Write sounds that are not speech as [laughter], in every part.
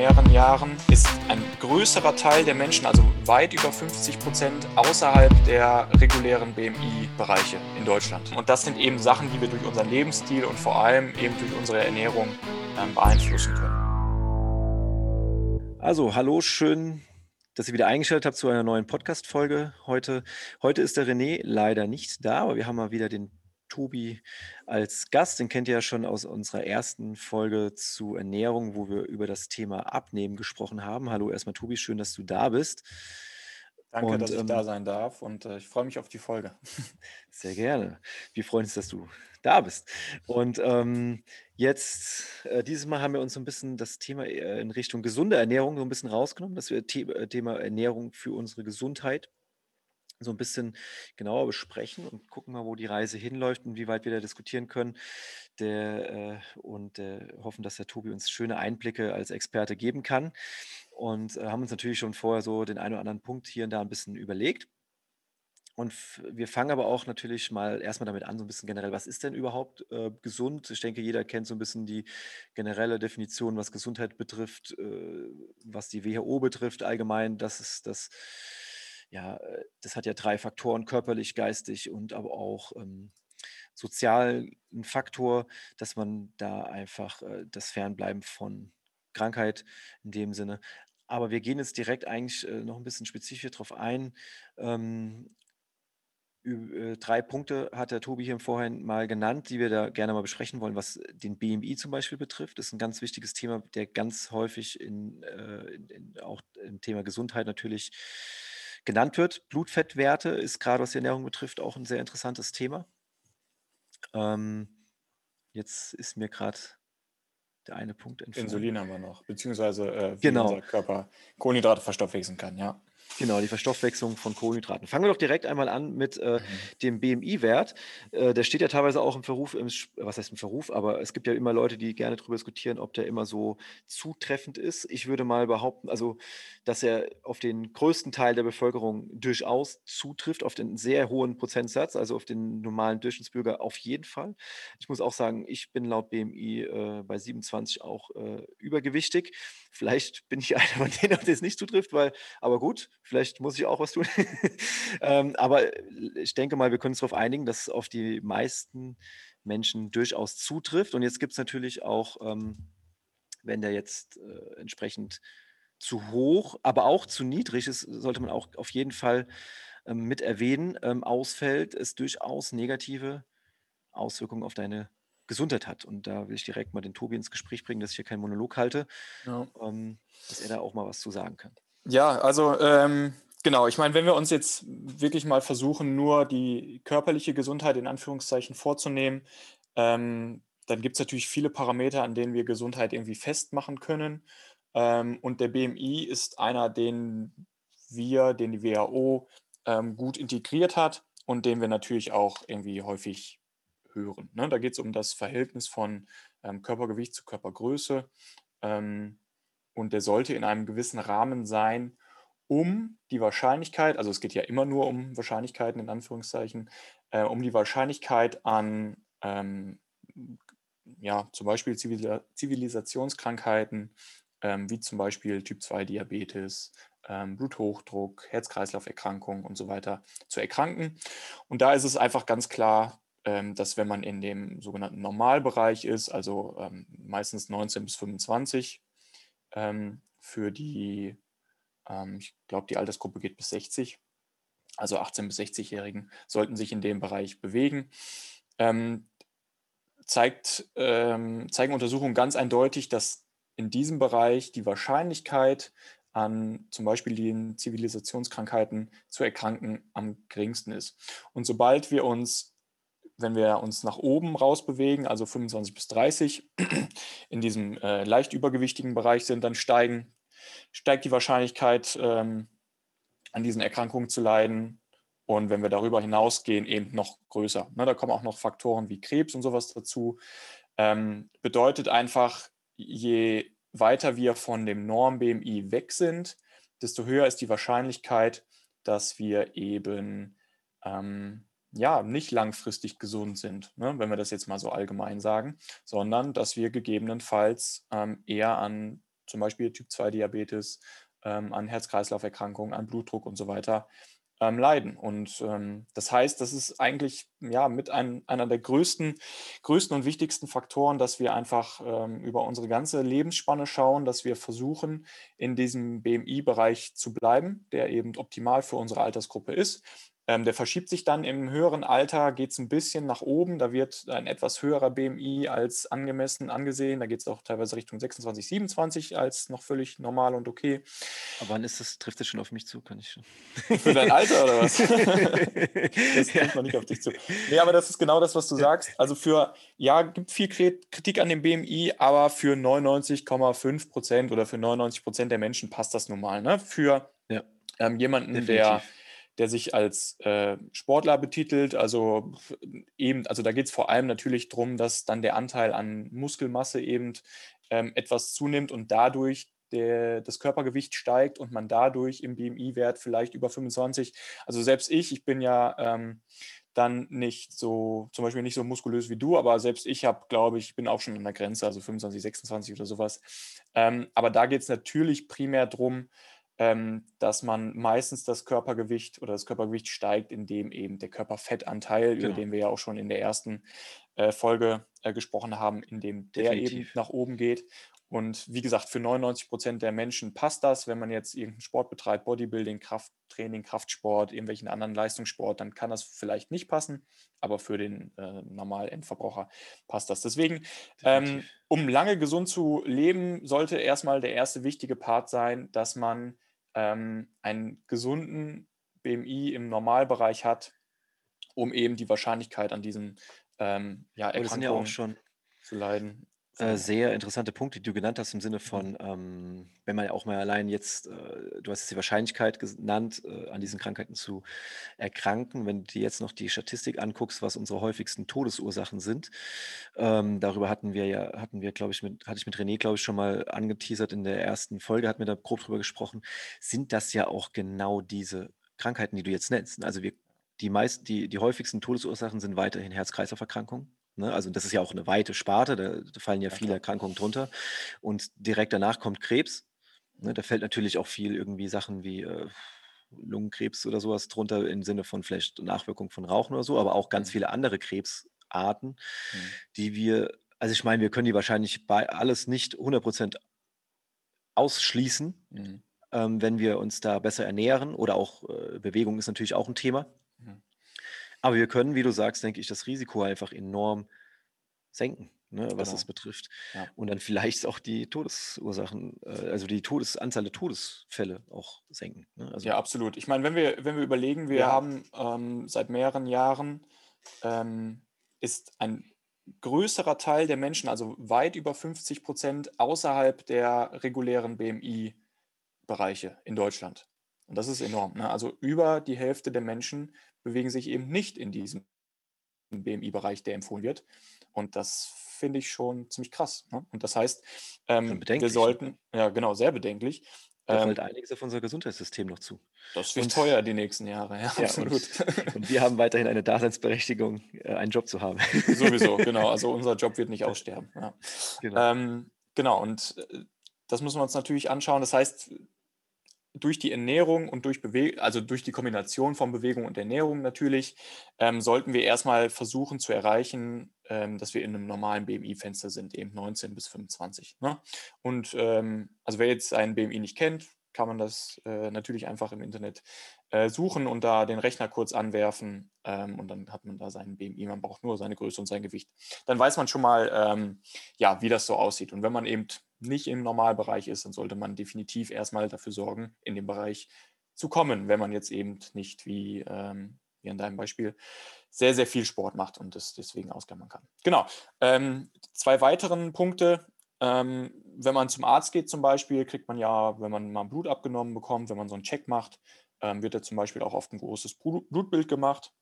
mehreren Jahren ist ein größerer Teil der Menschen, also weit über 50 Prozent, außerhalb der regulären BMI-Bereiche in Deutschland. Und das sind eben Sachen, die wir durch unseren Lebensstil und vor allem eben durch unsere Ernährung ähm, beeinflussen können. Also, hallo, schön, dass ihr wieder eingeschaltet habt zu einer neuen Podcast-Folge heute. Heute ist der René leider nicht da, aber wir haben mal wieder den Tobi als Gast. Den kennt ihr ja schon aus unserer ersten Folge zu Ernährung, wo wir über das Thema Abnehmen gesprochen haben. Hallo erstmal Tobi, schön, dass du da bist. Danke, und, dass ich ähm, da sein darf und äh, ich freue mich auf die Folge. [laughs] Sehr gerne. Wir freuen uns, dass du da bist. Und ähm, jetzt, äh, dieses Mal haben wir uns so ein bisschen das Thema äh, in Richtung gesunde Ernährung so ein bisschen rausgenommen, dass wir The äh, Thema Ernährung für unsere Gesundheit so ein bisschen genauer besprechen und gucken mal, wo die Reise hinläuft und wie weit wir da diskutieren können. Der, äh, und äh, hoffen, dass der Tobi uns schöne Einblicke als Experte geben kann. Und äh, haben uns natürlich schon vorher so den einen oder anderen Punkt hier und da ein bisschen überlegt. Und wir fangen aber auch natürlich mal erstmal damit an, so ein bisschen generell, was ist denn überhaupt äh, gesund? Ich denke, jeder kennt so ein bisschen die generelle Definition, was Gesundheit betrifft, äh, was die WHO betrifft allgemein. Das ist das ja, äh, das hat ja drei Faktoren, körperlich, geistig und aber auch ähm, sozialen Faktor, dass man da einfach äh, das Fernbleiben von Krankheit in dem Sinne. Aber wir gehen jetzt direkt eigentlich äh, noch ein bisschen spezifischer darauf ein. Ähm, äh, drei Punkte hat der Tobi hier Vorhin mal genannt, die wir da gerne mal besprechen wollen, was den BMI zum Beispiel betrifft. Das ist ein ganz wichtiges Thema, der ganz häufig in, äh, in, in auch im Thema Gesundheit natürlich genannt wird. Blutfettwerte ist gerade, was die Ernährung betrifft, auch ein sehr interessantes Thema. Ähm, jetzt ist mir gerade der eine Punkt entfallen. Insulin haben wir noch, beziehungsweise äh, wie genau. unser Körper Kohlenhydrate verstoffwechseln kann, ja. Genau, die Verstoffwechslung von Kohlenhydraten. Fangen wir doch direkt einmal an mit äh, mhm. dem BMI-Wert. Äh, der steht ja teilweise auch im Verruf, im, was heißt im Verruf, aber es gibt ja immer Leute, die gerne darüber diskutieren, ob der immer so zutreffend ist. Ich würde mal behaupten, also, dass er auf den größten Teil der Bevölkerung durchaus zutrifft, auf den sehr hohen Prozentsatz, also auf den normalen Durchschnittsbürger auf jeden Fall. Ich muss auch sagen, ich bin laut BMI äh, bei 27 auch äh, übergewichtig. Vielleicht bin ich [laughs] einer von denen, auf den es nicht zutrifft, weil, aber gut, Vielleicht muss ich auch was tun. [laughs] ähm, aber ich denke mal, wir können uns darauf einigen, dass es auf die meisten Menschen durchaus zutrifft. Und jetzt gibt es natürlich auch, ähm, wenn der jetzt äh, entsprechend zu hoch, aber auch zu niedrig ist, sollte man auch auf jeden Fall ähm, mit erwähnen, ähm, ausfällt, es durchaus negative Auswirkungen auf deine Gesundheit hat. Und da will ich direkt mal den Tobi ins Gespräch bringen, dass ich hier keinen Monolog halte, ja. ähm, dass er da auch mal was zu sagen kann. Ja, also ähm, genau, ich meine, wenn wir uns jetzt wirklich mal versuchen, nur die körperliche Gesundheit in Anführungszeichen vorzunehmen, ähm, dann gibt es natürlich viele Parameter, an denen wir Gesundheit irgendwie festmachen können. Ähm, und der BMI ist einer, den wir, den die WHO ähm, gut integriert hat und den wir natürlich auch irgendwie häufig hören. Ne? Da geht es um das Verhältnis von ähm, Körpergewicht zu Körpergröße. Ähm, und der sollte in einem gewissen Rahmen sein, um die Wahrscheinlichkeit, also es geht ja immer nur um Wahrscheinlichkeiten in Anführungszeichen, äh, um die Wahrscheinlichkeit an ähm, ja, zum Beispiel Zivil Zivilisationskrankheiten, ähm, wie zum Beispiel Typ-2-Diabetes, ähm, Bluthochdruck, Herz-Kreislauf-Erkrankungen und so weiter zu erkranken. Und da ist es einfach ganz klar, ähm, dass wenn man in dem sogenannten Normalbereich ist, also ähm, meistens 19 bis 25 ähm, für die, ähm, ich glaube, die Altersgruppe geht bis 60. Also 18 bis 60-Jährigen sollten sich in dem Bereich bewegen. Ähm, zeigt, ähm, zeigen Untersuchungen ganz eindeutig, dass in diesem Bereich die Wahrscheinlichkeit an zum Beispiel den Zivilisationskrankheiten zu erkranken am geringsten ist. Und sobald wir uns wenn wir uns nach oben rausbewegen, also 25 bis 30, in diesem äh, leicht übergewichtigen Bereich sind, dann steigen, steigt die Wahrscheinlichkeit, ähm, an diesen Erkrankungen zu leiden. Und wenn wir darüber hinausgehen, eben noch größer. Ne, da kommen auch noch Faktoren wie Krebs und sowas dazu. Ähm, bedeutet einfach, je weiter wir von dem Norm-BMI weg sind, desto höher ist die Wahrscheinlichkeit, dass wir eben ähm, ja, nicht langfristig gesund sind, ne, wenn wir das jetzt mal so allgemein sagen, sondern dass wir gegebenenfalls ähm, eher an zum Beispiel Typ-2-Diabetes, ähm, an Herz-Kreislauf-Erkrankungen, an Blutdruck und so weiter ähm, leiden. Und ähm, das heißt, das ist eigentlich ja mit ein, einer der größten, größten und wichtigsten Faktoren, dass wir einfach ähm, über unsere ganze Lebensspanne schauen, dass wir versuchen, in diesem BMI-Bereich zu bleiben, der eben optimal für unsere Altersgruppe ist. Ähm, der verschiebt sich dann im höheren Alter, geht es ein bisschen nach oben. Da wird ein etwas höherer BMI als angemessen angesehen. Da geht es auch teilweise Richtung 26, 27 als noch völlig normal und okay. Aber wann ist das, trifft das schon auf mich zu? Kann ich schon. [laughs] Für dein Alter oder was? [laughs] das trifft noch nicht auf dich zu. Nee, aber das ist genau das, was du sagst. Also für, ja, gibt viel Kritik an dem BMI, aber für 99,5 Prozent oder für 99 Prozent der Menschen passt das nun mal. Ne? Für ja. ähm, jemanden, Definitiv. der der sich als äh, Sportler betitelt. Also eben, also da geht es vor allem natürlich darum, dass dann der Anteil an Muskelmasse eben ähm, etwas zunimmt und dadurch der, das Körpergewicht steigt und man dadurch im BMI-Wert vielleicht über 25. Also selbst ich, ich bin ja ähm, dann nicht so, zum Beispiel nicht so muskulös wie du, aber selbst ich habe, glaube ich, bin auch schon an der Grenze, also 25, 26 oder sowas. Ähm, aber da geht es natürlich primär darum, dass man meistens das Körpergewicht oder das Körpergewicht steigt, indem eben der Körperfettanteil, genau. über den wir ja auch schon in der ersten äh, Folge äh, gesprochen haben, indem der Definitiv. eben nach oben geht. Und wie gesagt, für 99 Prozent der Menschen passt das. Wenn man jetzt irgendeinen Sport betreibt, Bodybuilding, Krafttraining, Kraftsport, irgendwelchen anderen Leistungssport, dann kann das vielleicht nicht passen. Aber für den äh, normalen Endverbraucher passt das. Deswegen, ähm, um lange gesund zu leben, sollte erstmal der erste wichtige Part sein, dass man ähm, einen gesunden BMI im Normalbereich hat, um eben die Wahrscheinlichkeit an diesen ähm, ja, Erkrankungen ja schon zu leiden. Äh, sehr interessante Punkte, die du genannt hast, im Sinne mhm. von, ähm, wenn man auch mal allein jetzt, äh, du hast jetzt die Wahrscheinlichkeit genannt, äh, an diesen Krankheiten zu erkranken. Wenn du dir jetzt noch die Statistik anguckst, was unsere häufigsten Todesursachen sind, ähm, darüber hatten wir ja, hatten wir, glaube ich, mit, hatte ich mit René, glaube ich, schon mal angeteasert in der ersten Folge, hatten wir da grob drüber gesprochen, sind das ja auch genau diese Krankheiten, die du jetzt nennst. Also wir, die meisten, die, die häufigsten Todesursachen sind weiterhin Herz-Kreislauf-Erkrankungen Ne? Also das ist ja auch eine weite Sparte, da, fallen ja, ja viele Erkrankungen drunter. Und direkt danach kommt Krebs. Ne? Da fällt natürlich auch viel irgendwie Sachen wie äh, Lungenkrebs oder sowas drunter im Sinne von vielleicht Nachwirkung von Rauchen oder so, aber auch ganz mhm. viele andere Krebsarten, mhm. die wir, also ich meine, wir können die wahrscheinlich bei alles nicht 100% ausschließen, mhm. ähm, wenn wir uns da besser ernähren oder auch äh, Bewegung ist natürlich auch ein Thema. Aber wir können, wie du sagst, denke ich, das Risiko einfach enorm senken, ne, was Genau. das betrifft. Ja. Und dann vielleicht auch die Todesursachen, äh, also die Todesanzahl der Todesfälle auch senken. Ne? Also, Ja, absolut. Ich meine, wenn wir, wenn wir überlegen, wir Ja. haben ähm, seit mehreren Jahren ähm, ist ein größerer Teil der Menschen, also weit über 50 Prozent, außerhalb der regulären BMI-Bereiche in Deutschland. Und das ist enorm. Ne? Also über die Hälfte der Menschen bewegen sich eben nicht in diesem BMI-Bereich, der empfohlen wird. Und das finde ich schon ziemlich krass. Ne? Und das heißt, ähm, wir sollten, ja genau, sehr bedenklich. Da fällt ähm, einiges auf unser Gesundheitssystem noch zu. Das wird und, teuer die nächsten Jahre, ja, [laughs] ja absolut. Und, und, wir haben weiterhin eine Daseinsberechtigung, äh, einen Job zu haben. Sowieso, [laughs] genau. Also unser Job wird nicht aussterben. Ja. Genau. Ähm, genau, und äh, das müssen wir uns natürlich anschauen. Das heißt, durch die Ernährung und durch Bewegung, also durch die Kombination von Bewegung und Ernährung natürlich, ähm, sollten wir erstmal versuchen zu erreichen, ähm, dass wir in einem normalen BMI-Fenster sind, eben 19 bis 25. Ne? Und ähm, also wer jetzt einen BMI nicht kennt, kann man das äh, natürlich einfach im Internet äh, suchen und da den Rechner kurz anwerfen ähm, und dann hat man da seinen BMI. Man braucht nur seine Größe und sein Gewicht. Dann weiß man schon mal, ähm, ja, wie das so aussieht. Und wenn man eben nicht im Normalbereich ist, dann sollte man definitiv erstmal dafür sorgen, in den Bereich zu kommen, wenn man jetzt eben nicht wie, ähm, wie in deinem Beispiel sehr, sehr viel Sport macht und das deswegen ausklammern kann. Genau. Ähm, zwei weiteren Punkte. Ähm, wenn man zum Arzt geht zum Beispiel, kriegt man ja, wenn man mal Blut abgenommen bekommt, wenn man so einen Check macht, ähm, wird ja zum Beispiel auch oft ein großes Blutbild gemacht.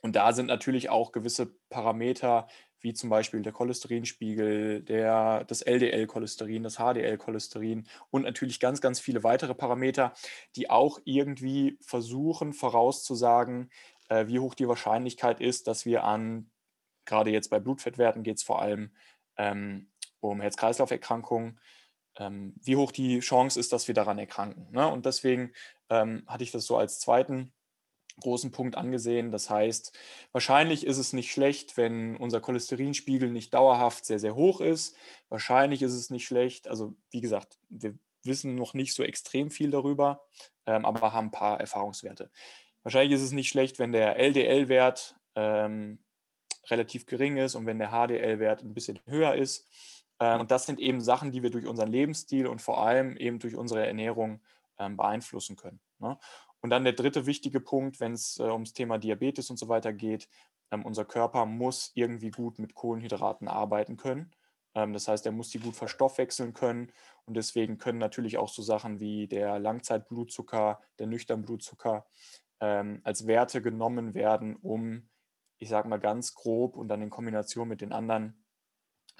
Und da sind natürlich auch gewisse Parameter, wie zum Beispiel der Cholesterinspiegel, der, das LDL-Cholesterin, das HDL-Cholesterin und natürlich ganz, ganz viele weitere Parameter, die auch irgendwie versuchen vorauszusagen, äh, wie hoch die Wahrscheinlichkeit ist, dass wir an, gerade jetzt bei Blutfettwerten geht es vor allem ähm, um Herz-Kreislauf-Erkrankungen, ähm, wie hoch die Chance ist, dass wir daran erkranken. Ne? Und deswegen ähm, hatte ich das so als zweiten großen Punkt angesehen. Das heißt, wahrscheinlich ist es nicht schlecht, wenn unser Cholesterinspiegel nicht dauerhaft sehr, sehr hoch ist. Wahrscheinlich ist es nicht schlecht. Also wie gesagt, wir wissen noch nicht so extrem viel darüber, ähm, aber haben ein paar Erfahrungswerte. Wahrscheinlich ist es nicht schlecht, wenn der LDL-Wert ähm, relativ gering ist und wenn der HDL-Wert ein bisschen höher ist. Äh, und das sind eben Sachen, die wir durch unseren Lebensstil und vor allem eben durch unsere Ernährung ähm, beeinflussen können. Ne? Und dann der dritte wichtige Punkt, wenn es äh, ums Thema Diabetes und so weiter geht, ähm, unser Körper muss irgendwie gut mit Kohlenhydraten arbeiten können. Ähm, das heißt, er muss die gut verstoffwechseln können. Und deswegen können natürlich auch so Sachen wie der Langzeitblutzucker, der Nüchternblutzucker ähm, als Werte genommen werden, um, ich sage mal ganz grob und dann in Kombination mit den anderen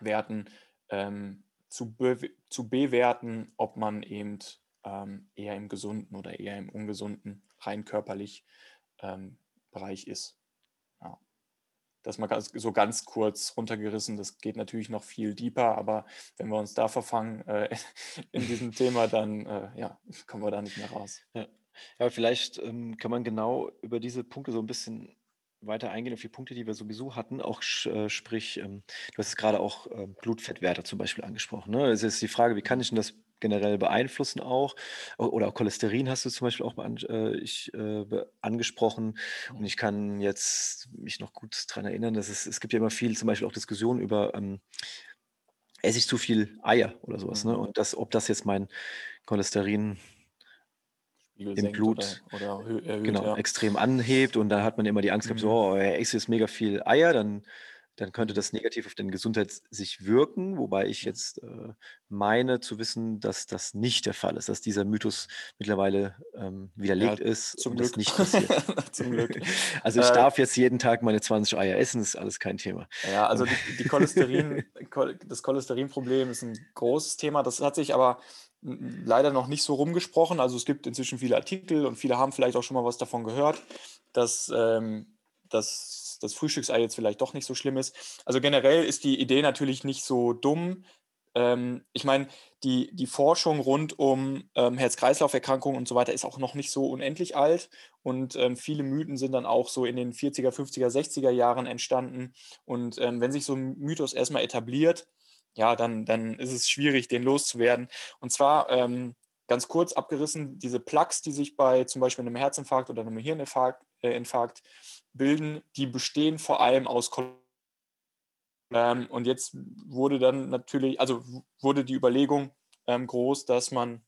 Werten ähm, zu, be zu bewerten, ob man eben ähm, eher im gesunden oder eher im ungesunden, rein körperlich ähm, Bereich ist. Ja. Das mal ganz, so ganz kurz runtergerissen. Das geht natürlich noch viel deeper, aber wenn wir uns da verfangen äh, [laughs] in diesem Thema, dann äh, ja, kommen wir da nicht mehr raus. Ja, ja vielleicht ähm, kann man genau über diese Punkte so ein bisschen weiter eingehen auf die Punkte, die wir sowieso hatten, auch äh, sprich, ähm, du hast gerade auch äh, Blutfettwerte zum Beispiel angesprochen. Ne? Es ist die Frage, wie kann ich denn das generell beeinflussen auch. Oder auch Cholesterin hast du zum Beispiel auch an, äh, ich, äh, angesprochen. Und ich kann jetzt mich noch gut daran erinnern, dass es, es gibt ja immer viel, zum Beispiel auch Diskussionen über, ähm, esse ich zu viel Eier oder sowas. Ne? Mhm. Und das, ob das jetzt mein Cholesterin im Blut oder, oder erhöht, genau, ja. extrem anhebt und da hat man immer die Angst gehabt, mhm. so, oh, er isst jetzt mega viel Eier, dann dann könnte das negativ auf deine Gesundheit sich wirken, wobei ich jetzt äh, meine zu wissen, dass das nicht der Fall ist, dass dieser Mythos mittlerweile ähm, widerlegt ja, ist zum und Glück. das nicht passiert. [laughs] zum Glück. [laughs] Also ich äh, darf jetzt jeden Tag meine 20 Eier essen, ist alles kein Thema. Ja, also die, die Cholesterin, [laughs] das Cholesterinproblem ist ein großes Thema. Das hat sich aber leider noch nicht so rumgesprochen. Also es gibt inzwischen viele Artikel und viele haben vielleicht auch schon mal was davon gehört, dass ähm, das das Frühstücksei jetzt vielleicht doch nicht so schlimm ist. Also generell ist die Idee natürlich nicht so dumm. Ähm, ich meine, die, die Forschung rund um ähm, Herz-Kreislauf-Erkrankungen und so weiter ist auch noch nicht so unendlich alt. Und ähm, viele Mythen sind dann auch so in den 40er, 50er, 60er Jahren entstanden. Und ähm, wenn sich so ein Mythos erstmal etabliert, ja, dann, dann ist es schwierig, den loszuwerden. Und zwar ähm, ganz kurz abgerissen, diese Plaques, die sich bei zum Beispiel einem Herzinfarkt oder einem Hirninfarkt äh, Infarkt bilden, die bestehen vor allem aus ähm, und jetzt wurde dann natürlich, also wurde die Überlegung ähm, groß, dass man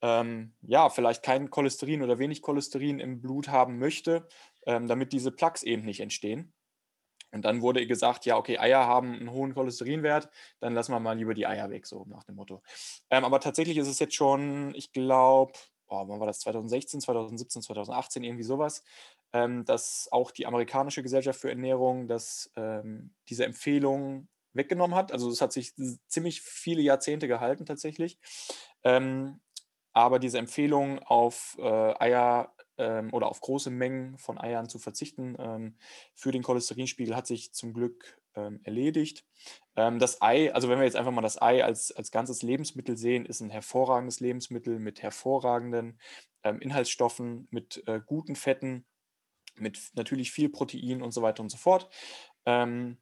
ähm, ja vielleicht kein Cholesterin oder wenig Cholesterin im Blut haben möchte, ähm, damit diese Plaques eben nicht entstehen. Und dann wurde gesagt, ja, okay, Eier haben einen hohen Cholesterinwert, dann lassen wir mal lieber die Eier weg, so nach dem Motto. Ähm, aber tatsächlich ist es jetzt schon, ich glaube, oh, wann war das? 2016, 2017, 2018, irgendwie sowas, ähm, dass auch die amerikanische Gesellschaft für Ernährung das, ähm, diese Empfehlung weggenommen hat. Also es hat sich ziemlich viele Jahrzehnte gehalten tatsächlich. Ähm, aber diese Empfehlung auf äh, Eier ähm, oder auf große Mengen von Eiern zu verzichten ähm, für den Cholesterinspiegel hat sich zum Glück ähm, erledigt. Ähm, das Ei, also wenn wir jetzt einfach mal das Ei als, als ganzes Lebensmittel sehen, ist ein hervorragendes Lebensmittel mit hervorragenden ähm, Inhaltsstoffen, mit äh, guten Fetten, mit natürlich viel Protein und so weiter und so fort. Ähm,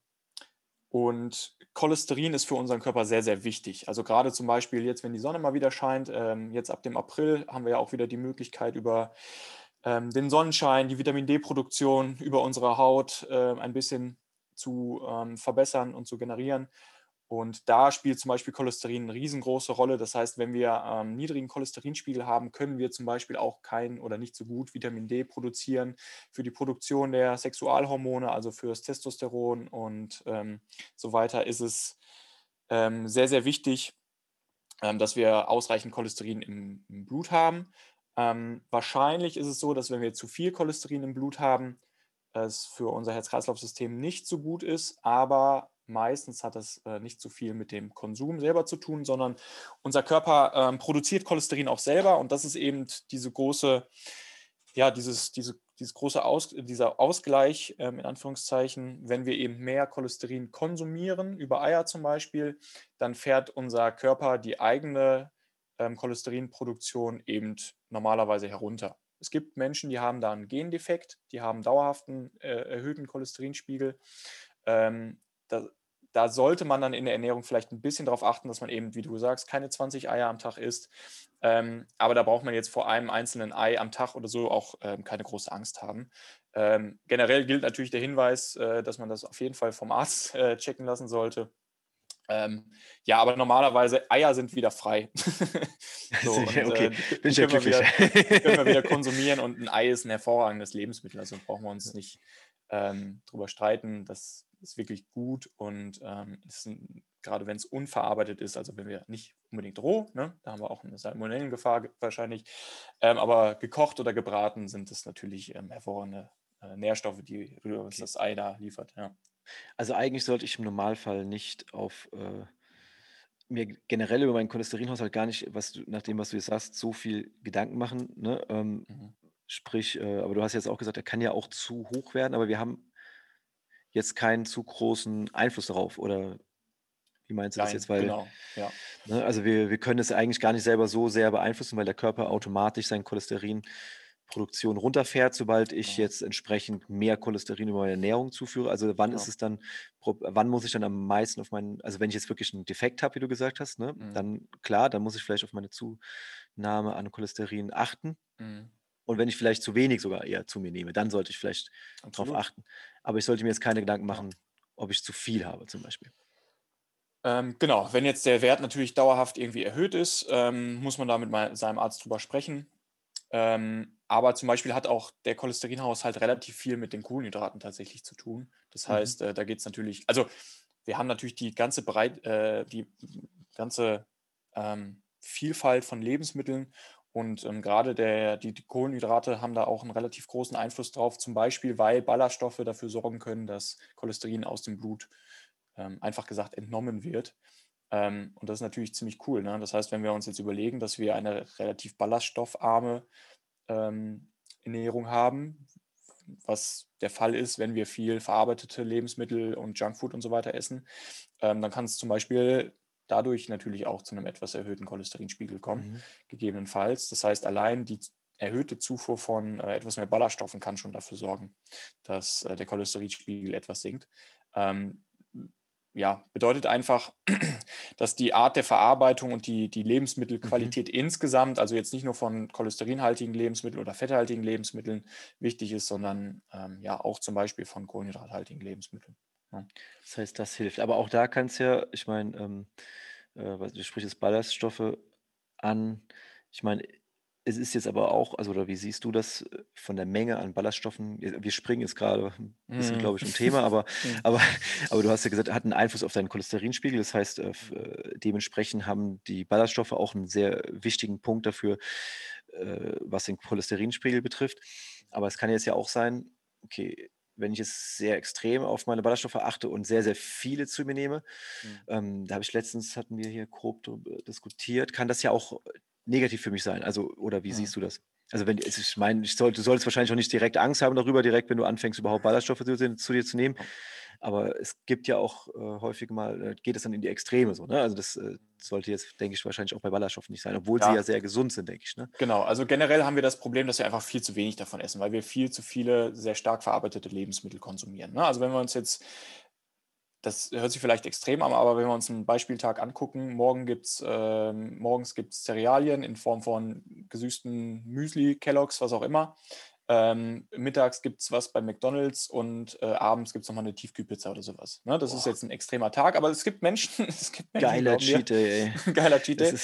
und Cholesterin ist für unseren Körper sehr, sehr wichtig. Also gerade zum Beispiel jetzt, wenn die Sonne mal wieder scheint, jetzt ab dem April haben wir ja auch wieder die Möglichkeit über ähm, den Sonnenschein, die Vitamin D-Produktion über unsere Haut äh, ein bisschen zu ähm, verbessern und zu generieren. Und da spielt zum Beispiel Cholesterin eine riesengroße Rolle. Das heißt, wenn wir ähm, niedrigen Cholesterinspiegel haben, können wir zum Beispiel auch kein oder nicht so gut Vitamin D produzieren für die Produktion der Sexualhormone, also für das Testosteron und ähm, so weiter, ist es ähm, sehr, sehr wichtig, ähm, dass wir ausreichend Cholesterin im, im Blut haben. Ähm, wahrscheinlich ist es so, dass wenn wir zu viel Cholesterin im Blut haben, es für unser Herz-Kreislauf-System nicht so gut ist, aber meistens hat das äh, nicht so viel mit dem Konsum selber zu tun, sondern unser Körper ähm, produziert Cholesterin auch selber und das ist eben diese große ja, dieses, diese, dieses große Aus, dieser Ausgleich, ähm, in Anführungszeichen, wenn wir eben mehr Cholesterin konsumieren, über Eier zum Beispiel, dann fährt unser Körper die eigene ähm, Cholesterinproduktion eben normalerweise herunter. Es gibt Menschen, die haben da einen Gendefekt, die haben dauerhaften äh, erhöhten Cholesterinspiegel. Ähm, da, da, sollte man dann in der Ernährung vielleicht ein bisschen darauf achten, dass man eben, wie du sagst, keine 20 Eier am Tag isst. Ähm, aber da braucht man jetzt vor einem einzelnen Ei am Tag oder so auch ähm, keine große Angst haben. Ähm, generell gilt natürlich der Hinweis, äh, dass man das auf jeden Fall vom Arzt äh, checken lassen sollte. Ähm, ja, aber normalerweise Eier sind wieder frei. [laughs] so, [laughs] und, okay, äh, bin ich ja glücklich. Wieder, können wir wieder [laughs] konsumieren und ein Ei ist ein hervorragendes Lebensmittel, also brauchen wir uns nicht ähm, drüber streiten. Das ist wirklich gut und ähm, ein, gerade wenn es unverarbeitet ist, also wenn wir nicht unbedingt roh, ne, da haben wir auch eine Salmonellengefahr wahrscheinlich, ähm, aber gekocht oder gebraten sind es natürlich ähm, hervorragende äh, Nährstoffe, die uns okay. das Ei da liefert. Ja. Also eigentlich sollte ich im Normalfall nicht auf äh, mir generell über meinen Cholesterinhaushalt gar nicht, was du, nach dem, was du jetzt sagst, so viel Gedanken machen. Ne? Ähm, mhm. Sprich, äh, aber du hast jetzt auch gesagt, er kann ja auch zu hoch werden, aber wir haben jetzt keinen zu großen Einfluss darauf. Oder wie meinst du das jetzt? Weil, genau, ja. ne, also wir, wir können es eigentlich gar nicht selber so sehr beeinflussen, weil der Körper automatisch sein Cholesterin Produktion runterfährt, sobald ich jetzt entsprechend mehr Cholesterin über meine Ernährung zuführe? Also wann ist es dann, wann muss ich dann am meisten auf meinen, also wenn ich jetzt wirklich einen Defekt habe, wie du gesagt hast, ne, mhm. dann klar, dann muss ich vielleicht auf meine Zunahme an Cholesterin achten. Mhm. Und wenn ich vielleicht zu wenig sogar eher zu mir nehme, dann sollte ich vielleicht darauf achten. Aber ich sollte mir jetzt keine Gedanken machen, ob ich zu viel habe zum Beispiel. Ähm, genau, wenn jetzt der Wert natürlich dauerhaft irgendwie erhöht ist, ähm, muss man da mit seinem Arzt drüber sprechen. Ähm, aber zum Beispiel hat auch der Cholesterinhaushalt relativ viel mit den Kohlenhydraten tatsächlich zu tun. Das mhm. heißt, äh, da geht es natürlich, also wir haben natürlich die ganze Breit, äh, die ganze ähm, Vielfalt von Lebensmitteln und ähm, gerade der, die, die, Kohlenhydrate haben da auch einen relativ großen Einfluss drauf, zum Beispiel, weil Ballaststoffe dafür sorgen können, dass Cholesterin aus dem Blut ähm, einfach gesagt entnommen wird. Ähm, und das ist natürlich ziemlich cool. Ne? Das heißt, wenn wir uns jetzt überlegen, dass wir eine relativ ballaststoffarme ähm, Ernährung haben, was der Fall ist, wenn wir viel verarbeitete Lebensmittel und Junkfood und so weiter essen, ähm, dann kann es zum Beispiel dadurch natürlich auch zu einem etwas erhöhten Cholesterinspiegel kommen, mhm. gegebenenfalls. Das heißt, allein die erhöhte Zufuhr von äh, etwas mehr Ballaststoffen kann schon dafür sorgen, dass äh, der Cholesterinspiegel etwas sinkt. Ähm, ja, bedeutet einfach, [clears throat] dass die Art der Verarbeitung und die, die Lebensmittelqualität mhm. insgesamt, also jetzt nicht nur von cholesterinhaltigen Lebensmitteln oder fetthaltigen Lebensmitteln wichtig ist, sondern ähm, ja auch zum Beispiel von kohlenhydrathaltigen Lebensmitteln. Ja. Das heißt, das hilft. Aber auch da kann es ja, ich meine, ähm, äh, du sprichst jetzt Ballaststoffe an. Ich meine, es ist jetzt aber auch, also oder wie siehst du das äh, von der Menge an Ballaststoffen? Wir springen jetzt gerade ein bisschen, mm. glaube ich, im [laughs] Thema, aber, aber, aber du hast ja gesagt, hat einen Einfluss auf deinen Cholesterinspiegel. Das heißt, äh, äh, dementsprechend haben die Ballaststoffe auch einen sehr wichtigen Punkt dafür, äh, was den Cholesterinspiegel betrifft. Aber es kann jetzt ja auch sein, okay, wenn ich jetzt sehr extrem auf meine Ballaststoffe achte und sehr, sehr viele zu mir nehme, mhm. ähm, da habe ich letztens, hatten wir hier grob diskutiert, kann das ja auch negativ für mich sein? Also, oder wie ja. siehst du das? Also, wenn ich meine, ich soll, du solltest wahrscheinlich auch nicht direkt Angst haben darüber, direkt, wenn du anfängst, überhaupt Ballaststoffe zu, zu dir zu nehmen. Aber es gibt ja auch äh, häufig mal, äh, geht es dann in die Extreme so. Ne? Also das äh, sollte jetzt, denke ich, wahrscheinlich auch bei Ballaststoffen nicht sein, obwohl ja. sie ja sehr gesund sind, denke ich. Ne? Genau, also generell haben wir das Problem, dass wir einfach viel zu wenig davon essen, weil wir viel zu viele sehr stark verarbeitete Lebensmittel konsumieren. Ne? Also wenn wir uns jetzt das hört sich vielleicht extrem an, aber wenn wir uns einen Beispieltag angucken, morgen gibt's, äh, morgens gibt es Cerealien in Form von gesüßten Müsli, Kelloggs, was auch immer. Ähm, mittags gibt es was bei McDonalds und äh, abends gibt es nochmal eine Tiefkühlpizza oder sowas. Ne? Das Boah. ist jetzt ein extremer Tag, aber es gibt Menschen. Es gibt Menschen Geiler Cheat Day, ey. Geiler Cheat Day.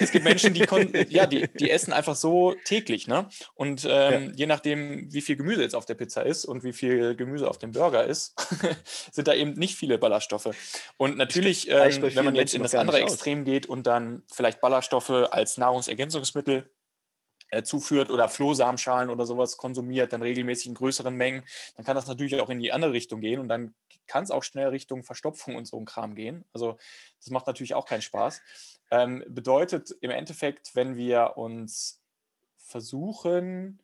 es gibt Menschen, die, [laughs] [laughs] ja, die, die essen einfach so täglich. Ne? Und ähm, ja. je nachdem, wie viel Gemüse jetzt auf der Pizza ist und wie viel Gemüse auf dem Burger ist, [laughs] sind da eben nicht viele Ballaststoffe. Und natürlich, ähm, wenn man jetzt in das andere Extrem geht und dann vielleicht Ballaststoffe als Nahrungsergänzungsmittel äh, zuführt oder Flohsamenschalen oder sowas konsumiert, dann regelmäßig in größeren Mengen, dann kann das natürlich auch in die andere Richtung gehen und dann kann es auch schnell Richtung Verstopfung und so ein Kram gehen. Also das macht natürlich auch keinen Spaß. Ähm, bedeutet im Endeffekt, wenn wir uns versuchen,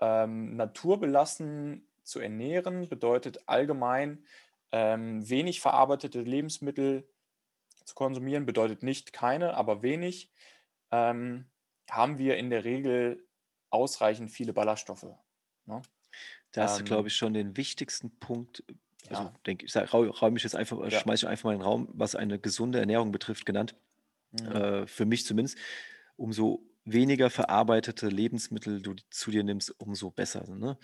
ähm, naturbelassen zu ernähren bedeutet allgemein ähm, wenig verarbeitete Lebensmittel zu konsumieren, bedeutet nicht keine, aber wenig, ähm, haben wir in der Regel ausreichend viele Ballaststoffe. Ne? Da hast du, glaube Ähm, ich, schon den wichtigsten Punkt, also ja, denke ich, sag, räume ich jetzt einfach, ja. schmeiße ich einfach mal in den Raum, was eine gesunde Ernährung betrifft, genannt. Mhm. Äh, für mich zumindest. Umso weniger verarbeitete Lebensmittel du zu dir nimmst, umso besser. Ne?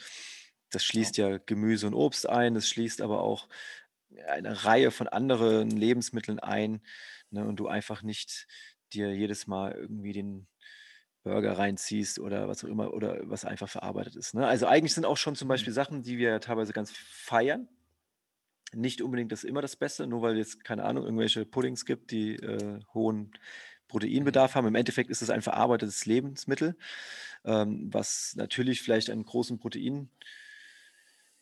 Das Ja. schließt ja Gemüse und Obst ein, das schließt aber auch eine Reihe von anderen Lebensmitteln ein, ne? Und du einfach nicht dir jedes Mal irgendwie den Burger reinziehst oder was auch immer oder was einfach verarbeitet ist, ne? Also, eigentlich sind auch schon zum Mhm. Beispiel Sachen, die wir teilweise ganz feiern, nicht unbedingt das immer das Beste, nur weil es, keine Ahnung, irgendwelche Puddings gibt, die, äh, hohen Mhm. Proteinbedarf haben. Im Endeffekt ist es ein verarbeitetes Lebensmittel, ähm, was natürlich vielleicht einen großen Protein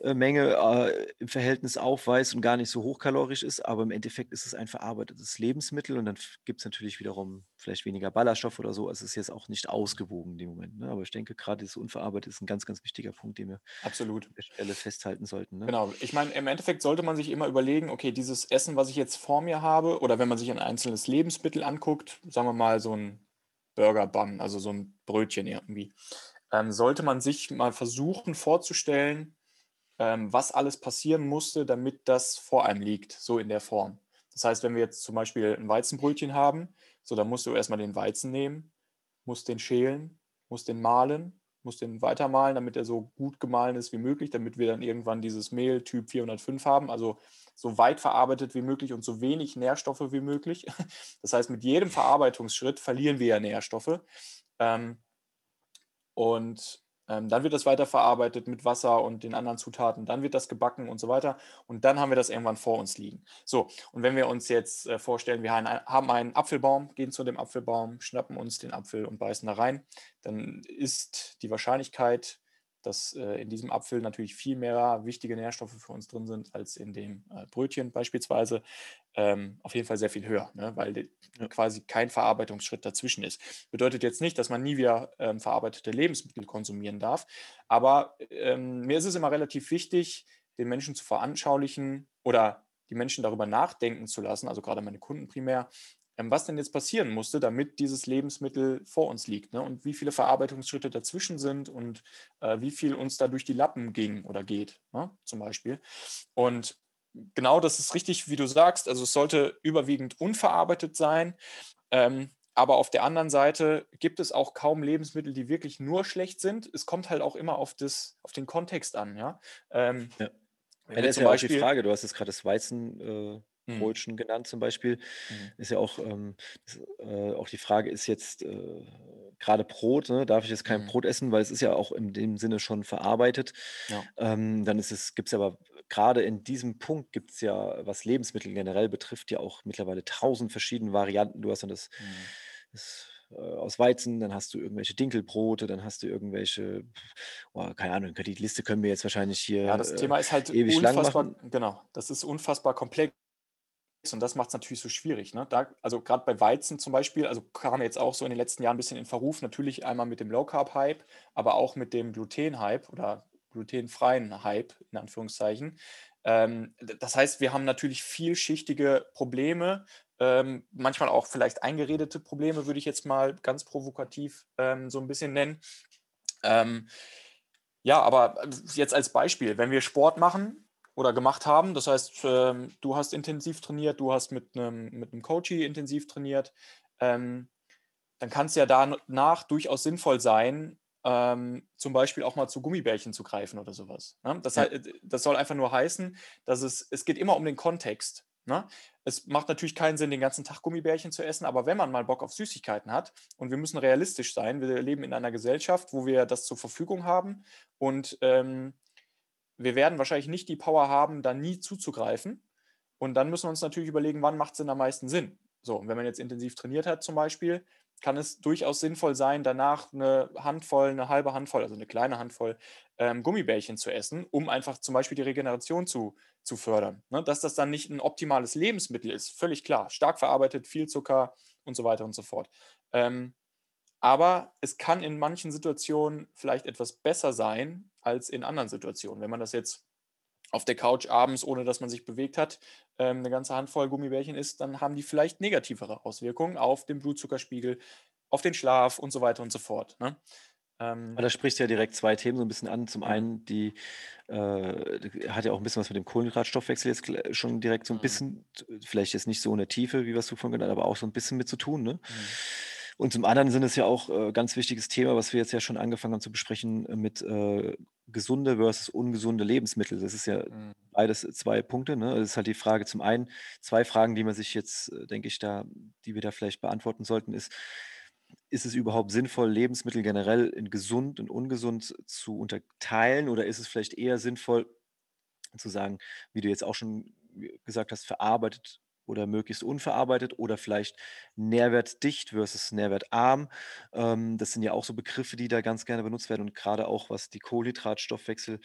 Menge, äh, im Verhältnis aufweist und gar nicht so hochkalorisch ist, aber im Endeffekt ist es ein verarbeitetes Lebensmittel und dann gibt es natürlich wiederum vielleicht weniger Ballaststoffe oder so. Also, es ist jetzt auch nicht ausgewogen in dem Moment, ne? Aber ich denke, gerade das Unverarbeitete ist ein ganz, ganz wichtiger Punkt, den wir Absolut. an der Stelle festhalten sollten, ne? Genau. Ich meine, im Endeffekt sollte man sich immer überlegen, okay, dieses Essen, was ich jetzt vor mir habe, oder wenn man sich ein einzelnes Lebensmittel anguckt, sagen wir mal so ein Burger Bun, also so ein Brötchen irgendwie, ähm, sollte man sich mal versuchen vorzustellen, ähm, was alles passieren musste, damit das vor einem liegt, so in der Form. Das heißt, wenn wir jetzt zum Beispiel ein Weizenbrötchen haben, so dann musst du erstmal den Weizen nehmen, musst den schälen, musst den mahlen, musst den weitermahlen, damit er so gut gemahlen ist wie möglich, damit wir dann irgendwann dieses Mehl Typ 405 haben, also so weit verarbeitet wie möglich und so wenig Nährstoffe wie möglich. [laughs] Das heißt, mit jedem Verarbeitungsschritt verlieren wir ja Nährstoffe. Ähm, und ähm, dann wird das weiterverarbeitet mit Wasser und den anderen Zutaten. Dann wird das gebacken und so weiter. Und dann haben wir das irgendwann vor uns liegen. So, und wenn wir uns jetzt äh, vorstellen, wir haben einen Apfelbaum, gehen zu dem Apfelbaum, schnappen uns den Apfel und beißen da rein, dann ist die Wahrscheinlichkeit, dass äh, in diesem Apfel natürlich viel mehr wichtige Nährstoffe für uns drin sind als in dem äh, Brötchen beispielsweise, ähm, auf jeden Fall sehr viel höher, ne? weil Ja, quasi kein Verarbeitungsschritt dazwischen ist. Bedeutet jetzt nicht, dass man nie wieder ähm, verarbeitete Lebensmittel konsumieren darf, aber ähm, mir ist es immer relativ wichtig, den Menschen zu veranschaulichen oder die Menschen darüber nachdenken zu lassen, also gerade meine Kunden primär, was denn jetzt passieren musste, damit dieses Lebensmittel vor uns liegt ne? und wie viele Verarbeitungsschritte dazwischen sind und äh, wie viel uns da durch die Lappen ging oder geht, ne? zum Beispiel. Und genau das ist richtig, wie du sagst. Also es sollte überwiegend unverarbeitet sein. Ähm, aber auf der anderen Seite gibt es auch kaum Lebensmittel, die wirklich nur schlecht sind. Es kommt halt auch immer auf, das, auf den Kontext an. Ja? Ähm, ja. wenn Ja, das ist zum ja auch die Beispiel. Frage, du hast jetzt gerade das Weizen äh, Brötchen genannt zum Beispiel. mhm, Ist ja auch, ähm, ist, äh, auch die Frage ist jetzt, äh, grade Brot, ne? Darf ich jetzt kein mhm, Brot essen, weil es ist ja auch in dem Sinne schon verarbeitet. ja, Ähm, dann ist es gibt's aber gerade in diesem Punkt gibt's ja, was Lebensmittel generell betrifft, ja auch mittlerweile tausend verschiedene Varianten. Du hast dann das mhm. das, äh, aus Weizen, dann hast du irgendwelche Dinkelbrote, dann hast du irgendwelche, oh, keine Ahnung, die Liste können wir jetzt wahrscheinlich Ja, hier, das äh, Thema ist halt ewig lang unfassbar, machen. genau, das ist unfassbar komplex. Und das macht es natürlich so schwierig, ne? Da also, gerade bei Weizen zum Beispiel, also, kam jetzt auch so in den letzten Jahren ein bisschen in Verruf, natürlich einmal mit dem Low-Carb-Hype, aber auch mit dem Gluten-Hype oder glutenfreien Hype in Anführungszeichen. Ähm, das heißt, wir haben natürlich vielschichtige Probleme, ähm, manchmal auch vielleicht eingeredete Probleme, würde ich jetzt mal ganz provokativ, ähm, so ein bisschen nennen. Ähm, ja, aber äh, jetzt als Beispiel, wenn wir Sport machen oder gemacht haben, das heißt, ähm, du hast intensiv trainiert, du hast mit einem mit 'nem Coachie intensiv trainiert, ähm, dann kann es ja danach durchaus sinnvoll sein, ähm, zum Beispiel auch mal zu Gummibärchen zu greifen oder sowas. ne? Das Ja, das soll einfach nur heißen, dass es es geht immer um den Kontext, ne? Es macht natürlich keinen Sinn, den ganzen Tag Gummibärchen zu essen, aber wenn man mal Bock auf Süßigkeiten hat und wir müssen realistisch sein, wir leben in einer Gesellschaft, wo wir das zur Verfügung haben und, ähm, wir werden wahrscheinlich nicht die Power haben, da nie zuzugreifen. Und dann müssen wir uns natürlich überlegen, wann macht es denn am meisten Sinn? So, wenn man jetzt intensiv trainiert hat zum Beispiel, kann es durchaus sinnvoll sein, danach eine Handvoll, eine halbe Handvoll, also eine kleine Handvoll ähm, Gummibärchen zu essen, um einfach zum Beispiel die Regeneration zu, zu fördern. Ne? Dass das dann nicht ein optimales Lebensmittel ist, völlig klar. Stark verarbeitet, viel Zucker und so weiter und so fort. Ähm, aber es kann in manchen Situationen vielleicht etwas besser sein als in anderen Situationen. Wenn man das jetzt auf der Couch abends, ohne dass man sich bewegt hat, ähm, eine ganze Handvoll Gummibärchen isst, dann haben die vielleicht negativere Auswirkungen auf den Blutzuckerspiegel, auf den Schlaf und so weiter und so fort. Ne? Ähm, da sprichst du ja direkt zwei Themen so ein bisschen an. Zum einen, die äh, hat ja auch ein bisschen was mit dem Kohlenhydratstoffwechsel jetzt schon direkt so ein mhm. bisschen, vielleicht jetzt nicht so in der Tiefe, wie was du vorhin genannt, aber auch so ein bisschen mit zu tun. Ne? Mhm. Und zum anderen sind es ja auch äh, ganz wichtiges Thema, was wir jetzt ja schon angefangen haben zu besprechen, äh, mit äh, gesunde versus ungesunde Lebensmittel. Das ist ja mhm. beides zwei Punkte. Ne? Das ist halt die Frage zum einen, zwei Fragen, die man sich jetzt, äh, denke ich, da, die wir da vielleicht beantworten sollten, ist, ist es überhaupt sinnvoll, Lebensmittel generell in gesund und ungesund zu unterteilen oder ist es vielleicht eher sinnvoll zu sagen, wie du jetzt auch schon gesagt hast, verarbeitet oder möglichst unverarbeitet oder vielleicht nährwertdicht versus nährwertarm. Ähm, das sind ja auch so Begriffe, die da ganz gerne benutzt werden und gerade auch was die Kohlenhydratstoffwechsel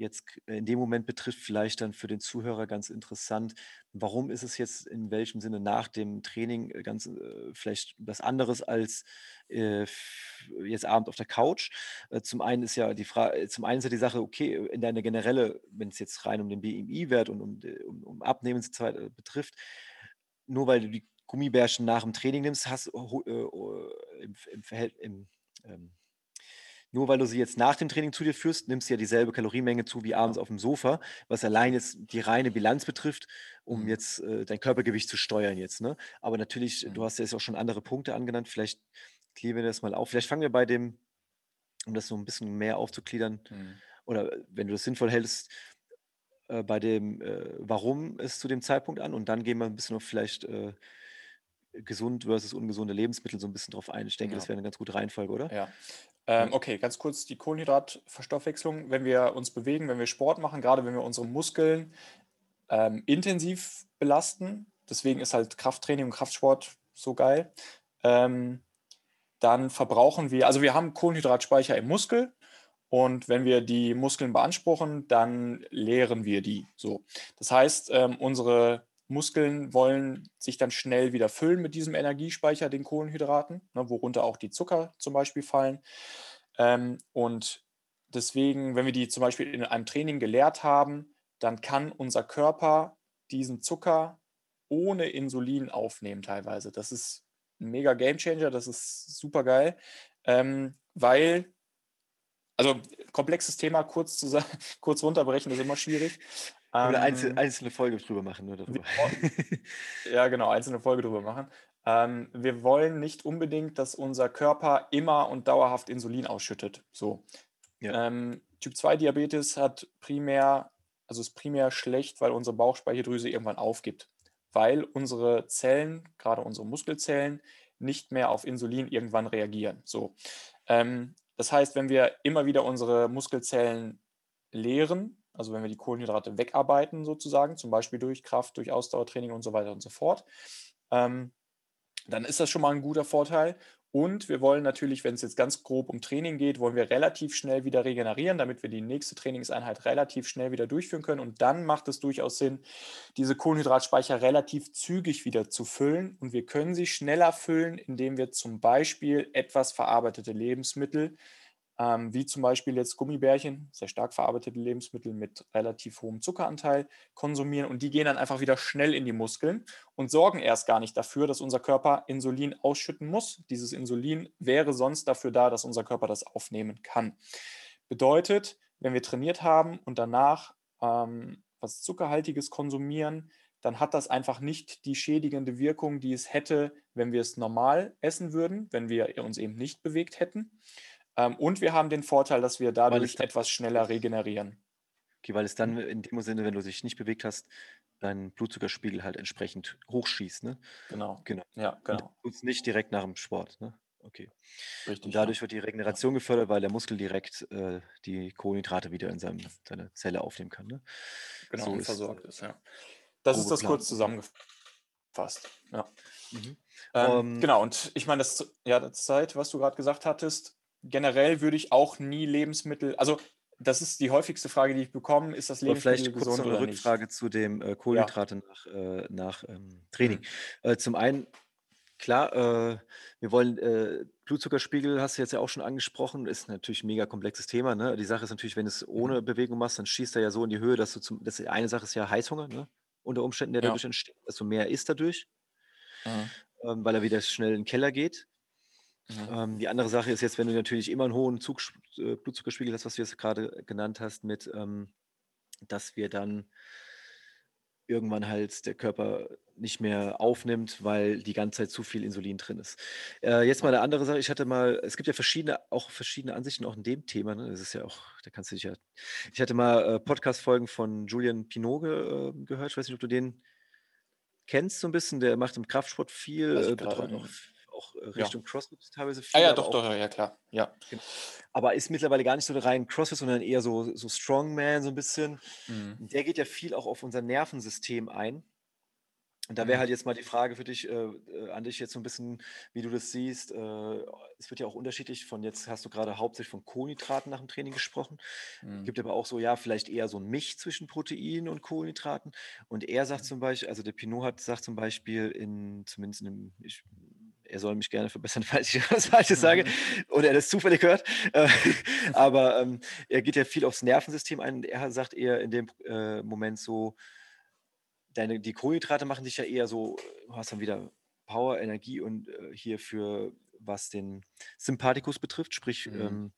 jetzt in dem Moment betrifft, vielleicht dann für den Zuhörer ganz interessant. Warum ist es jetzt in welchem Sinne nach dem Training äh, ganz äh, vielleicht was anderes als äh, jetzt Abend auf der Couch? Äh, zum einen ist ja die Frage, äh, zum einen ist ja die Sache, okay, in deiner generelle, wenn es jetzt rein um den BMI-Wert und um, um, um Abnehmen betrifft, nur weil du die Gummibärchen nach dem Training nimmst, hast äh, im, im, im ähm, nur weil du sie jetzt nach dem Training zu dir führst, nimmst du ja dieselbe Kalorienmenge zu wie abends auf dem Sofa, was allein jetzt die reine Bilanz betrifft, um mhm. jetzt äh, dein Körpergewicht zu steuern jetzt. Ne? Aber natürlich, mhm. du hast ja jetzt auch schon andere Punkte angenannt, vielleicht klären wir das mal auf. Vielleicht fangen wir bei dem, um das so ein bisschen mehr aufzugliedern, mhm. oder wenn du das sinnvoll hältst, äh, bei dem, äh, warum es zu dem Zeitpunkt an und dann gehen wir ein bisschen auf vielleicht äh, gesund versus ungesunde Lebensmittel so ein bisschen drauf ein. Ich denke, ja. das wäre eine ganz gute Reihenfolge, oder? Ja. Ähm, okay, ganz kurz die Kohlenhydratverstoffwechslung. Wenn wir uns bewegen, wenn wir Sport machen, gerade wenn wir unsere Muskeln ähm, intensiv belasten, deswegen ist halt Krafttraining und Kraftsport so geil, ähm, dann verbrauchen wir, also wir haben Kohlenhydratspeicher im Muskel und wenn wir die Muskeln beanspruchen, dann leeren wir die. So. Das heißt, ähm, unsere Muskeln wollen sich dann schnell wieder füllen mit diesem Energiespeicher, den Kohlenhydraten, ne, worunter auch die Zucker zum Beispiel fallen. Ähm, und deswegen, wenn wir die zum Beispiel in einem Training geleert haben, dann kann unser Körper diesen Zucker ohne Insulin aufnehmen teilweise. Das ist ein mega Gamechanger, das ist super geil, ähm, weil also komplexes Thema kurz, zu, [laughs] kurz runterbrechen ist immer schwierig. Oder ähm, einzel einzelne Folge drüber machen, nur darüber. [laughs] ja, genau, einzelne Folge drüber machen. Ähm, wir wollen nicht unbedingt, dass unser Körper immer und dauerhaft Insulin ausschüttet. So. Ja. Ähm, typ 2 Diabetes hat primär, also ist primär schlecht, weil unsere Bauchspeicheldrüse irgendwann aufgibt. Weil unsere Zellen, gerade unsere Muskelzellen, nicht mehr auf Insulin irgendwann reagieren. So. Ähm, das heißt, wenn wir immer wieder unsere Muskelzellen leeren, also wenn wir die Kohlenhydrate wegarbeiten sozusagen, zum Beispiel durch Kraft, durch Ausdauertraining und so weiter und so fort, ähm, dann ist das schon mal ein guter Vorteil. Und wir wollen natürlich, wenn es jetzt ganz grob um Training geht, wollen wir relativ schnell wieder regenerieren, damit wir die nächste Trainingseinheit relativ schnell wieder durchführen können. Und dann macht es durchaus Sinn, diese Kohlenhydratspeicher relativ zügig wieder zu füllen. Und wir können sie schneller füllen, indem wir zum Beispiel etwas verarbeitete Lebensmittel ähm, wie zum Beispiel jetzt Gummibärchen, sehr stark verarbeitete Lebensmittel mit relativ hohem Zuckeranteil konsumieren und die gehen dann einfach wieder schnell in die Muskeln und sorgen erst gar nicht dafür, dass unser Körper Insulin ausschütten muss. Dieses Insulin wäre sonst dafür da, dass unser Körper das aufnehmen kann. Bedeutet, wenn wir trainiert haben und danach ähm, was Zuckerhaltiges konsumieren, dann hat das einfach nicht die schädigende Wirkung, die es hätte, wenn wir es normal essen würden, wenn wir uns eben nicht bewegt hätten. Ähm, und wir haben den Vorteil, dass wir dadurch etwas schneller regenerieren. Okay, weil es dann mhm. in dem Sinne, wenn du dich nicht bewegt hast, dein Blutzuckerspiegel halt entsprechend hochschießt, ne? Genau. Genau. Ja, genau. Und nicht direkt nach dem Sport, ne? Okay. Richtig. Und dadurch ja. wird die Regeneration gefördert, weil der Muskel direkt äh, die Kohlenhydrate wieder in seinem, seine Zelle aufnehmen kann. Ne? Genau, so und versorgt ist, ja. Das ist das Plan. kurz zusammengefasst. Ja. Mhm. Ähm, um, ähm genau, und ich meine, das, ja, das Zeit, was du gerade gesagt hattest, generell würde ich auch nie Lebensmittel, also das ist die häufigste Frage, die ich bekomme, ist das Lebensmittel vielleicht kurz gesund noch eine Rückfrage nicht? zu dem äh, Kohlenhydrate ja. nach, äh, nach ähm, Training. Mhm. Äh, zum einen Klar, äh, wir wollen äh, Blutzuckerspiegel hast du jetzt ja auch schon angesprochen, ist natürlich 'n mega komplexes Thema, ne? Die Sache ist natürlich, wenn du's Mhm. ohne Bewegung machst, dann schießt er ja so in die Höhe, dass du zum das eine Sache ist ja Heißhunger, ne, unter Umständen, der Ja. dadurch entsteht, dass du mehr isst dadurch Mhm. ähm, weil er wieder schnell in 'n Keller geht. Mhm. Ähm, die andere Sache ist jetzt, wenn du natürlich immer 'n hohen Zugsch äh, Blutzuckerspiegel hast, was du jetzt grade genannt hast mit, ähm, dass wir dann irgendwann halt der Körper nicht mehr aufnimmt, weil die ganze Zeit zu viel Insulin drin ist. Äh, jetzt mal 'ne andere Sache. Ich hatte mal es gibt ja verschiedene auch verschiedene Ansichten auch in dem Thema, ne? Das ist ja auch da kannst du dich ja ich hatte mal, äh, Podcast-Folgen von Julien Pineau ge äh, gehört. Ich weiß nicht, ob du den kennst so 'n bisschen, der macht im Kraftsport viel, äh, betreut auch f auch, äh, ja. Richtung CrossFit teilweise Ah viel, ja, aber doch, doch, ja, ja klar, ja. Genau. Aber ist mittlerweile gar nicht so rein CrossFit, sondern eher so so Strongman so 'n bisschen. Mhm. Der geht ja viel auch auf unser Nervensystem ein. Und da wäre Mhm. halt jetzt mal die Frage für dich äh, äh, an dich jetzt so 'n bisschen, wie du das siehst. Äh, es wird ja auch unterschiedlich von jetzt hast du grade hauptsächlich von Kohlenhydraten nach'm Training gesprochen. Mhm. Gibt aber auch so, ja, vielleicht eher so 'n Misch zwischen Protein und Kohlenhydraten. Und er sagt Mhm. zum Beisch also, der Pineau hat sagt zum Beispiel in zumindest in 'nem ich er soll mich gerne verbessern, [laughs] falls ich was Falsches sage Mhm. oder er das zufällig hört. Äh, [laughs] aber, ähm, er geht ja viel aufs Nervensystem ein und er sagt eher in dem, äh, Moment so deine die Kohlenhydrate machen dich ja eher so du hast dann wieder Power, Energie und, äh, hier für was den Sympathikus betrifft, sprich, Mhm. ähm,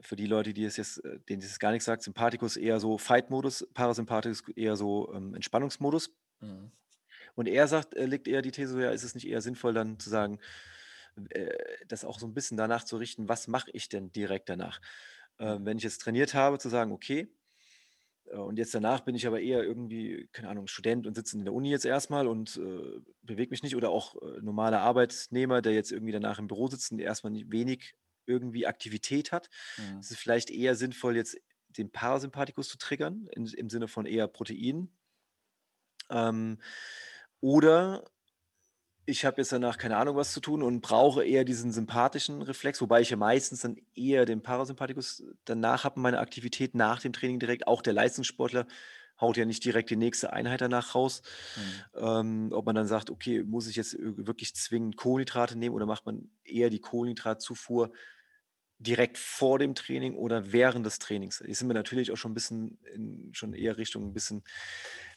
für die Leute, die es jetzt äh, denen das gar nix sagt, Sympathikus eher so Fight-Modus, Parasympathikus eher so, ähm, Entspannungsmodus. Mhm. Und er sagt er legt eher die These „Ja, ist es nicht eher sinnvoll, dann zu sagen, äh, das auch so 'n bisschen danach zu richten, was mache ich denn direkt danach?“ Ähm, Mhm. wenn ich jetzt trainiert habe, zu sagen: „Okay, äh, und jetzt danach bin ich aber eher irgendwie, keine Ahnung, Student und sitze in der Uni jetzt erst mal und, äh, bewege mich nicht“ oder auch, äh, normaler Arbeitnehmer, der jetzt irgendwie danach im Büro sitzt und erst mal ni wenig irgendwie Aktivität hat. Mhm. Es ist vielleicht eher sinnvoll, jetzt den Parasympathikus zu triggern, in im Sinne von eher Protein. Ähm, oder ich habe jetzt danach keine Ahnung was zu tun und brauche eher diesen sympathischen Reflex, wobei ich ja meistens dann eher den Parasympathikus danach habe in meiner Aktivität nach dem Training direkt. Auch der Leistungssportler haut ja nicht direkt die nächste Einheit danach raus. Mhm. Ähm, ob man dann sagt: „Okay, muss ich jetzt ir wirklich zwingend Kohlenhydrate nehmen oder macht man eher die Kohlenhydratzufuhr direkt vor dem Training oder während des Trainings?“ Jetzt sind wir natürlich auch schon 'n bisschen in schon eher Richtung 'n bisschen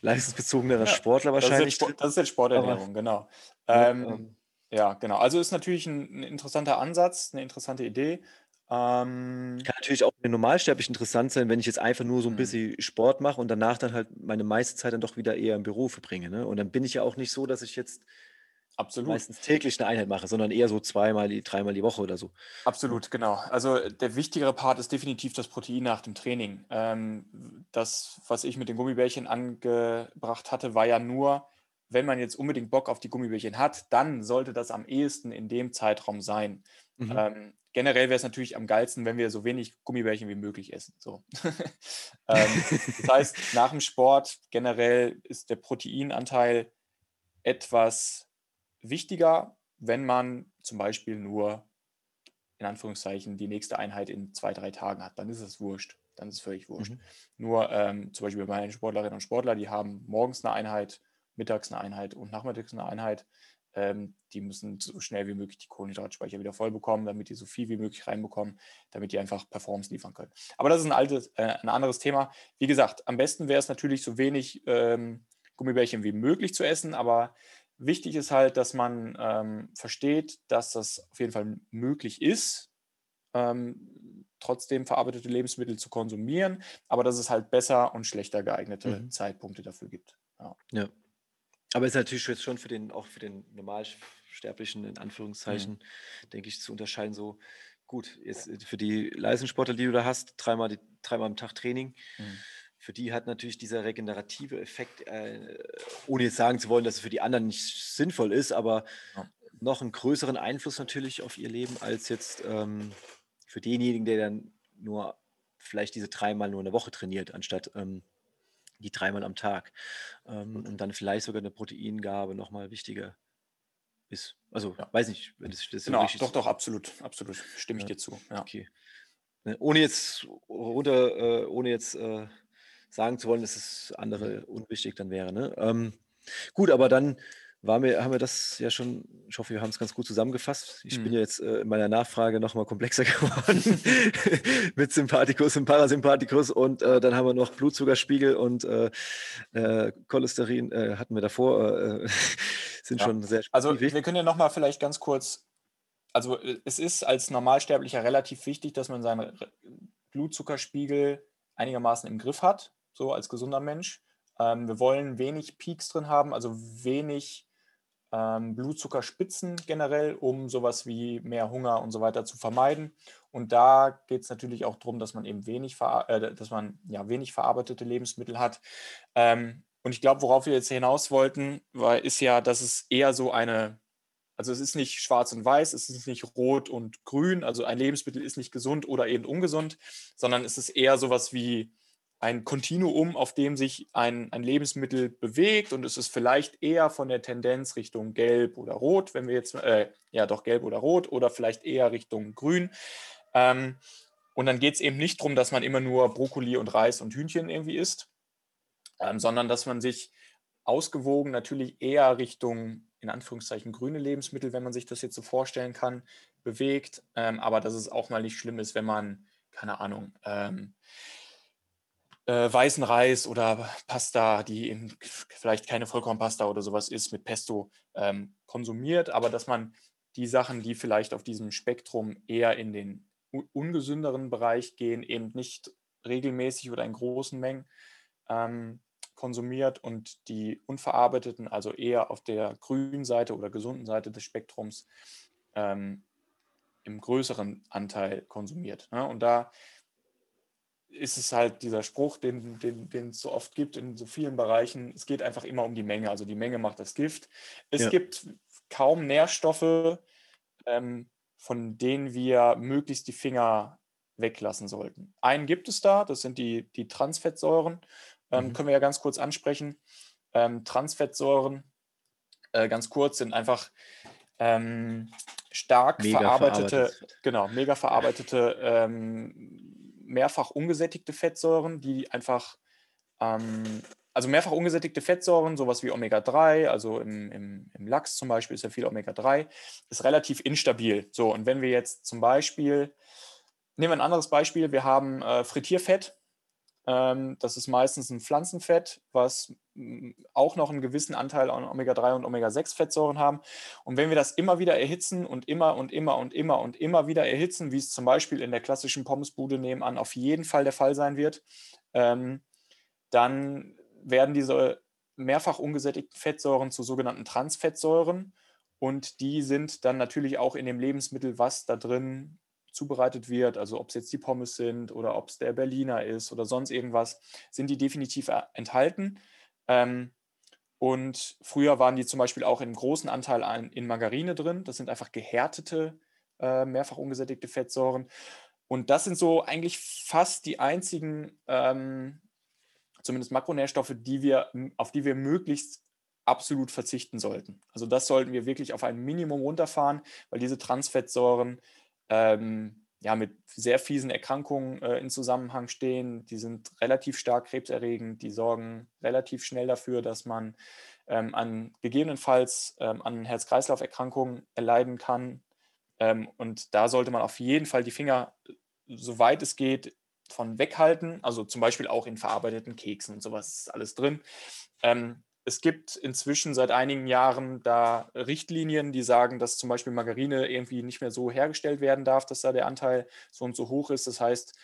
leistungsbezogenerer Ja, Sportler das ist wahrscheinlich drin, Sport das ist jetzt aber Sporternährung, genau. ne, Ähm, ähm ja, genau. Also, ist natürlich 'n 'n interessanter Ansatz, 'ne interessante Idee. Ähm Kann natürlich auch für den Normalsterblichen interessant sein, wenn ich jetzt einfach nur so 'n Mhm. bisschen Sport mache und danach dann halt meine meiste Zeit dann doch wieder eher im Büro verbringe, ne? Und dann bin ich ja auch nicht so, dass ich jetzt Absolut. meistens täglich 'ne Einheit mache, sondern eher so zweimal die dreimal die Woche oder so? Absolut, genau. Also, der wichtigere Part ist definitiv das Protein nach dem Training. Ähm, das, was ich mit den Gummibärchen angebracht hatte, war ja nur, wenn man jetzt unbedingt Bock auf die Gummibärchen hat, dann sollte das am ehesten in dem Zeitraum sein. Mhm. Ähm, generell wäre es natürlich am geilsten, wenn wir so wenig Gummibärchen wie möglich essen, so. [laughs] Ähm, das heißt, nach'm Sport generell ist der Proteinanteil etwas wichtiger, wenn man zum Beispiel nur in Anführungszeichen die nächste Einheit in 2, 3 Tagen hat, dann ist es wurscht. Dann ist es völlig wurscht. Mhm. Nur, ähm, zum Beispiel bei meinen Sportlerinnen und Sportler, die haben morgens 'ne Einheit, mittags 'ne Einheit und nachmittags 'ne Einheit. Ähm, die müssen so schnell wie möglich die Kohlenhydratspeicher wieder voll bekommen, damit die so viel wie möglich reinbekommen, damit die einfach Performance liefern können. Aber das ist 'n altes äh, 'n anderes Thema. Wie gesagt, am besten wäre es natürlich, so wenig, ähm, Gummibärchen wie möglich zu essen, aber wichtig ist halt, dass man, ähm, versteht, dass das auf jeden Fall möglich ist, ähm, trotzdem verarbeitete Lebensmittel zu konsumieren, aber dass es halt besser und schlechter geeignete Mhm. Zeitpunkte dafür gibt. Ja. Ja. Aber ist natürlich jetzt schon für den auch für den Normalsch Sterblichen in Mhm. Anführungszeichen, denke ich, zu unterscheiden so gut, jetzt, äh, für die Leistungssportler, die du da hast, dreimal die dreimal am Tag Training. Mhm. Für die hat natürlich dieser regenerative Effekt, äh, ohne jetzt sagen zu wollen, dass es für die anderen nicht sinnvoll ist, aber Ja. noch 'n größeren Einfluss natürlich auf ihr Leben als jetzt, ähm, für denjenigen, der dann nur vielleicht diese dreimal nur in der Woche trainiert, anstatt, ähm, die dreimal am Tag. Ähm, und dann vielleicht sogar 'ne Proteingabe noch mal wichtiger ist. Also, Ja. weiß nicht, wenn das das Genau, doch, doch, absolut, absolut. Stimme ich Ja, dir zu, ja. okay. Ne, ohne jetzt runter äh, ohne jetzt, äh, sagen zu wollen, dass das Mhm. andere unwichtig dann wäre, ne? Ähm, gut, aber dann war mir haben wir das ja schon ich hoffe, wir haben es ganz gut zusammengefasst. Ich bin Mhm. ja jetzt, äh, in meiner Nachfrage noch mal komplexer [laughs] geworden [laughs] mit Sympathikus und Parasympathikus und, äh, dann haben wir noch Blutzuckerspiegel und, äh, äh, Cholesterin, äh, hatten wir davor, äh, [laughs] sind Ja. schon sehr Also, wir können ja noch mal vielleicht ganz kurz also, es ist als Normalsterblicher relativ wichtig, dass man seinen Blutzuckerspiegel einigermaßen im Griff hat, so als gesunder Mensch. Ähm, wir wollen wenig Peaks drin haben, also wenig, ähm, Blutzuckerspitzen generell, um so was wie mehr Hunger und so weiter zu vermeiden. Und da geht's natürlich auch drum, dass man eben wenig äh, dass man, ja, wenig verarbeitete Lebensmittel hat. Ähm, und ich glaube, worauf wir jetzt hinaus wollten, war ist ja, dass es eher so eine also, es ist nicht schwarz und weiß, es ist nicht rot und grün, also ein Lebensmittel ist nicht gesund oder eben ungesund, sondern es ist eher so was wie ein Kontinuum, auf dem sich ein ein Lebensmittel bewegt und es ist vielleicht eher von der Tendenz Richtung gelb oder rot, wenn wir jetzt äh, ja doch gelb oder rot oder vielleicht eher Richtung grün. Ähm, und dann geht's eben nicht drum, dass man immer nur Brokkoli und Reis und Hühnchen irgendwie isst, ähm, sondern dass man sich ausgewogen natürlich eher Richtung, in Anführungszeichen, grüne Lebensmittel, wenn man sich das jetzt so vorstellen kann, bewegt. Ähm, aber dass es auch mal nicht schlimm ist, wenn man, keine Ahnung, ähm äh, weißen Reis oder Pasta, die eben vielleicht keine Vollkornpasta oder so was ist, mit Pesto, ähm, konsumiert, aber dass man die Sachen, die vielleicht auf diesem Spektrum eher in den ungesünderen Bereich gehen, eben nicht regelmäßig oder in großen Mengen, ähm, konsumiert und die unverarbeiteten, also eher auf der grünen Seite oder gesunden Seite des Spektrums, ähm, im größeren Anteil konsumiert, ne? Und da ist es halt dieser Spruch, den den den's so oft gibt in so vielen Bereichen: „Es geht einfach immer um die Menge.“ Also, die Menge macht das Gift. Es Ja. gibt kaum Nährstoffe, ähm, von denen wir möglichst die Finger weglassen sollten. Einen gibt es da, das sind die die Transfettsäuren, ähm, Mhm. können wir ja ganz kurz ansprechen. Ähm, Transfettsäuren, äh, ganz kurz, sind einfach, ähm, stark Mega verarbeitete genau, mega verarbeitete, ähm, mehrfach ungesättigte Fettsäuren, die einfach, ähm also, mehrfach ungesättigte Fettsäuren, so was wie Omega-3, also im im im Lachs zum Beispiel ist ja viel Omega-3, ist relativ instabil. So, und wenn wir jetzt zum Beispiel nehmen wir 'n anderes Beispiel, wir haben, äh, Frittierfett. Ähm, das ist meistens 'n Pflanzenfett, was, hm, auch noch 'n gewissen Anteil an Omega-3 und Omega-6-Fettsäuren haben. Und wenn wir das immer wieder erhitzen und immer und immer und immer und immer wieder erhitzen, wie's zum Beispiel in der klassischen Pommesbude nebenan auf jeden Fall der Fall sein wird, ähm, dann werden diese mehrfach ungesättigten Fettsäuren zu sogenannten Transfettsäuren und die sind dann natürlich auch in dem Lebensmittel, was da drin zubereitet wird, also ob's jetzt die Pommes sind oder ob's der Berliner ist oder sonst irgendwas, sind die definitiv, äh, enthalten. Ähm, und früher waren die zum Beispiel auch in großen Anteil an in Margarine drin. Das sind einfach gehärtete, äh, mehrfach ungesättigte Fettsäuren. Und das sind so eigentlich fast die einzigen, ähm, zumindest Makronährstoffe, die wir auf die wir möglichst absolut verzichten sollten. Also, das sollten wir wirklich auf ein Minimum runterfahren, weil diese Transfettsäuren, ähm, ja, mit sehr fiesen Erkrankungen, äh, in Zusammenhang stehen. Die sind relativ stark krebserregend, die sorgen relativ schnell dafür, dass man, ähm, an gegebenenfalls, ähm, an Herz-Kreislauf-Erkrankungen erleiden kann. Ähm, und da sollte man auf jeden Fall die Finger, äh, soweit es geht, von weghalten. Also, zum Beispiel auch in verarbeiteten Keksen und so was ist alles drin. Ähm, es gibt inzwischen seit einigen Jahren da Richtlinien, die sagen, dass zum Beispiel Margarine irgendwie nicht mehr so hergestellt werden darf, dass da der Anteil so und so hoch ist. Das heißt,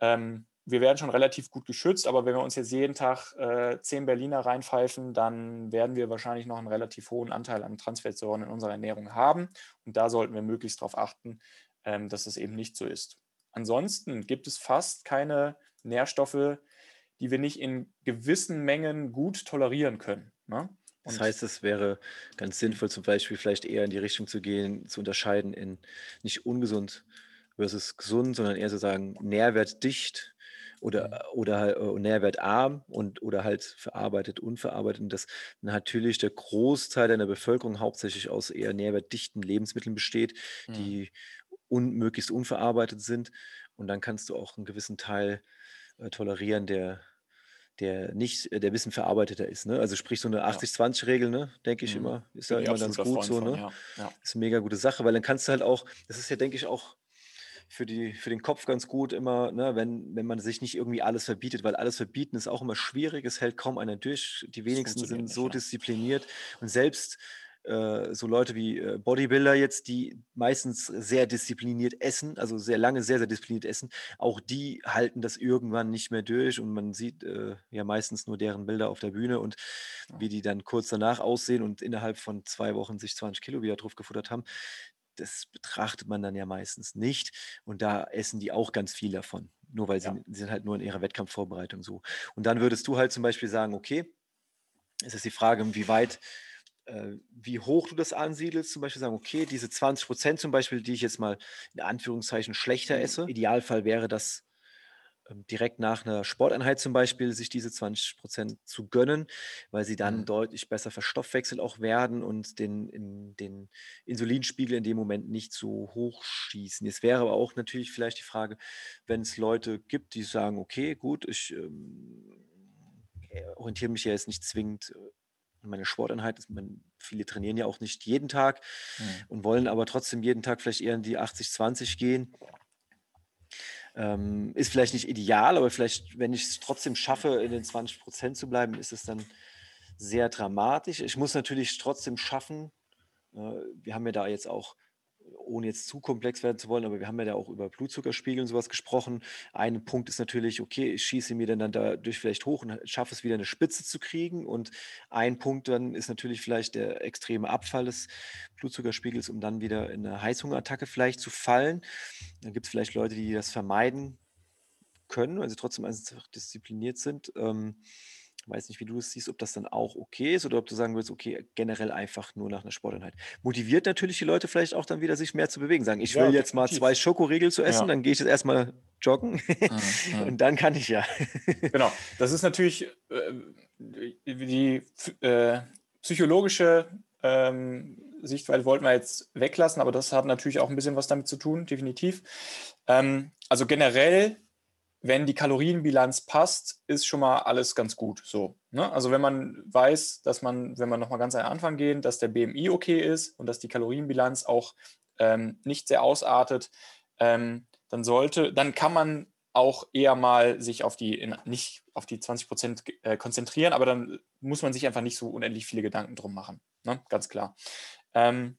ähm, wir werden schon relativ gut geschützt, aber wenn wir uns jetzt jeden Tag, äh, 10 Berliner reinpfeifen, dann werden wir wahrscheinlich noch 'n relativ hohen Anteil an Transfettsäuren in unserer Ernährung haben. Und da sollten wir möglichst drauf achten, ähm, dass es eben nicht so ist. Ansonsten gibt es fast keine Nährstoffe, die wir nicht in gewissen Mengen gut tolerieren können, ne? Das heißt, es wäre ganz sinnvoll, zum Beispiel vielleicht eher in die Richtung zu gehen, zu unterscheiden in nicht ungesund versus gesund, sondern eher so sagen, nährwertdicht oder Mhm. oder halt, äh, nährwertarm und oder halt verarbeitet, unverarbeitet und dass natürlich der Großteil deiner Bevölkerung hauptsächlich aus eher nährwertdichten Lebensmitteln besteht, Mhm. die un möglichst unverarbeitet sind. Und dann kannst du auch 'n gewissen Teil, äh, tolerieren, der der nicht der bisschen verarbeiteter ist, ne? Also, sprich so 'ne Ja. 80-20-Regel, ne, denke ich Mhm. immer, ist ja immer ganz gut so, von, ne? ja, ja. Ist 'ne mega gute Sache, weil dann kannst du halt auch das ist ja, denke ich, auch für die für den Kopf ganz gut immer, ne, wenn wenn man sich nicht irgendwie alles verbietet, weil alles verbieten ist auch immer schwierig. Es hält kaum einer durch. Die wenigsten sind so ja. diszipliniert und selbst, äh, so Leute wie, äh, Bodybuilder jetzt, die meistens sehr diszipliniert essen, also, sehr lange sehr, sehr diszipliniert essen, auch die halten das irgendwann nicht mehr durch und man sieht, äh, ja meistens nur deren Bilder auf der Bühne und wie die dann kurz danach aussehen und innerhalb von 2 Wochen sich 20 Kilo wieder drauf gefuttert haben. Das betrachtet man dann ja meistens nicht und da essen die auch ganz viel davon, nur weil sie Ja. sind halt nur in ihrer Wettkampfvorbereitung so. Und dann würdest du halt zum Beispiel sagen: „Okay“ es ist die Frage, inwieweit äh, wie hoch du das ansiedelst, zum Beispiel sagen: „Okay, diese 20% zum Beispiel, die ich jetzt mal in Anführungszeichen schlechter Mhm. esse.“ Idealfall wäre das, ähm, direkt nach 'ner Sporteinheit zum Beispiel, sich diese 20% zu gönnen, weil sie dann Mhm. deutlich besser verstoffwechselt auch werden und den in den Insulinspiegel in dem Moment nicht so hoch schießen. Jetzt wäre aber auch natürlich vielleicht die Frage, wenn's Leute gibt, die sagen: „Okay, gut, ich, ähm, äh, orientiere mich ja jetzt nicht zwingend, an meiner Sporteinheit.“ Das man viele trainieren ja auch nicht jeden Tag Mhm. und wollen aber trotzdem jeden Tag vielleicht eher in die 80-20 gehen. Ähm, ist vielleicht nicht ideal, aber vielleicht, wenn ich's trotzdem schaffe, in den 20% zu bleiben, ist es dann sehr dramatisch. Ich muss natürlich trotzdem schaffen äh, wir haben ja da jetzt auch, ohne jetzt zu komplex werden zu wollen, aber wir haben ja da auch über Blutzuckerspiegel und so was gesprochen. Ein Punkt ist natürlich, okay, ich schieße mir dann dadurch vielleicht hoch und schaffe es wieder 'ne Spitze zu kriegen und ein Punkt dann ist natürlich vielleicht der extreme Abfall des Blutzuckerspiegels, um dann wieder in 'ne Heißhungerattacke vielleicht zu fallen. Dann gibt's vielleicht Leute, die das vermeiden können, weil sie trotzdem einfach diszipliniert sind. Ähm, weiß nicht, wie du das siehst, ob das dann auch okay ist oder ob du sagen würdest: „Okay, generell einfach nur nach 'ner Sporteinheit.“ Motiviert natürlich die Leute vielleicht auch dann wieder, sich mehr zu bewegen, sagen: „Ich Ja, will jetzt mal 2 definitiv. Schokoriegel zu essen, Ja. dann gehe ich jetzt erst mal joggen [laughs] Mhm, mhm. und dann kann ich ja.“ Genau, das ist natürlich, äh, die ph äh, psychologische, ähm, Sichtweise wollten wir jetzt weglassen, aber das hat natürlich auch 'n bisschen was damit zu tun, definitiv. Ähm, also, generell, wenn die Kalorienbilanz passt, ist schon mal alles ganz gut so, ne? Also, wenn man weiß, dass man wenn wir noch mal ganz an den Anfang gehen, dass der BMI okay ist und dass die Kalorienbilanz auch, ähm, nicht sehr ausartet, ähm, dann sollte dann kann man auch eher mal sich auf die in nicht auf die 20 g äh, konzentrieren, aber dann muss man sich einfach nicht so unendlich viele Gedanken drum machen, ne, ganz klar. Ähm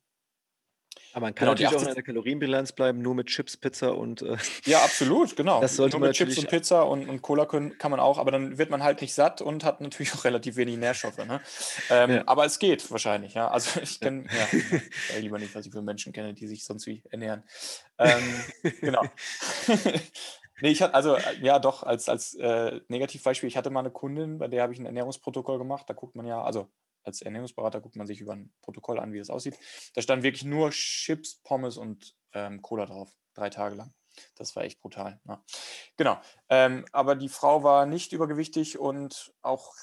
Aber man kann genau, natürlich auch in 80 einer Kalorienbilanz bleiben, nur mit Chips, Pizza und, äh Ja, absolut, genau. das sollte Nur man mit Chips und Pizza und und Cola können kann man auch, aber dann wird man halt nicht satt und hat natürlich [laughs] auch relativ wenig Nährstoffe, ne? Ähm, Ja. aber es geht wahrscheinlich, ja. Also, [laughs] ich kenne ja, [laughs] ja, ich lieber nicht, was ich für Menschen kenne, die sich sonst wie ernähren. Ähm, genau. Ne, ich hatte also, ja doch, als als, äh, Negativbeispiel, ich hatte mal 'ne Kundin, bei der habe ich 'n Ernährungsprotokoll gemacht. Da guckt man ja also, als Ernährungsberater guckt man sich über 'n Protokoll an, wie das aussieht. Da stand wirklich nur Chips, Pommes und, ähm, Cola drauf, 3 Tage lang. Das war echt brutal, ja. Genau, ähm, aber die Frau war nicht übergewichtig und auch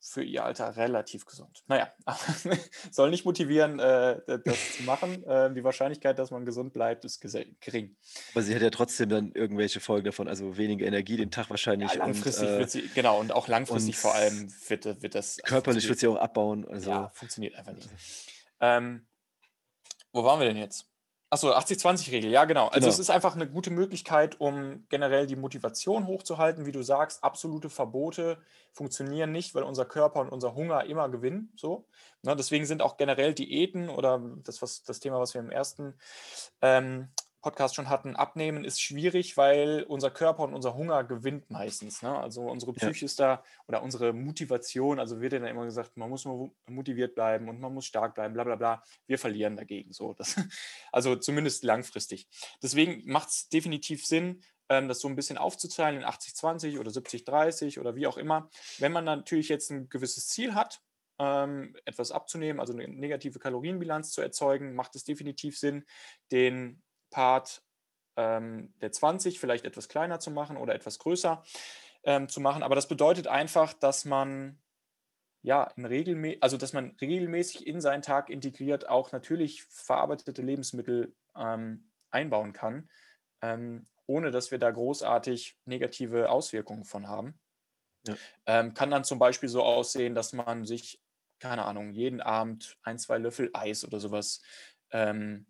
für ihr Alter relativ gesund. Na ja, [laughs] soll nicht motivieren, äh, das zu machen. [laughs] Äh, die Wahrscheinlichkeit, dass man gesund bleibt, ist gering. Aber sie hat ja trotzdem dann irgendwelche Folgen davon, also, weniger Energie den Tag Ja, wahrscheinlich und, langfristig äh wird sie genau, und auch und langfristig vor allem wird wird das also, körperlich wird sie auch abbauen, ja, also funktioniert einfach nicht. Ähm, wo waren wir denn jetzt? Ach so, 80-20-Regel, ja genau. Also, es Genau. ist einfach 'ne gute Möglichkeit, um generell die Motivation hochzuhalten. Wie du sagst, absolute Verbote funktionieren nicht, weil unser Körper und unser Hunger immer gewinnen so, ne? Deswegen sind auch generell Diäten oder das, was das Thema, was wir im 1., ähm, Podcast schon hatten, Abnehmen ist schwierig, weil unser Körper und unser Hunger gewinnt meistens, ne? Also, unsere Ja. Psyche ist da oder unsere Motivation also, wird ja dann immer gesagt, man muss mo motiviert bleiben und man muss stark bleiben, bla bla bla. Wir verlieren dagegen so. Das [laughs] also, zumindest langfristig. Deswegen macht's definitiv Sinn, ähm, das so 'n bisschen aufzuteilen in 80-20 oder 70-30 oder wie auch immer. Wenn man natürlich jetzt 'n gewisses Ziel hat, ähm, etwas abzunehmen, also, 'ne negative Kalorienbilanz zu erzeugen, macht es definitiv Sinn, den Part, ähm, der 20 vielleicht etwas kleiner zu machen oder etwas größer, ähm, zu machen. Aber das bedeutet einfach, dass man ja, in regelmä also, dass man regelmäßig in seinen Tag integriert auch natürlich verarbeitete Lebensmittel, ähm, einbauen kann, ähm, ohne dass wir da großartig negative Auswirkungen von haben. Ja. Ähm, kann dann zum Beispiel so aussehen, dass man sich, keine Ahnung, jeden Abend ein, zwei Löffel Eis oder sowas ähm,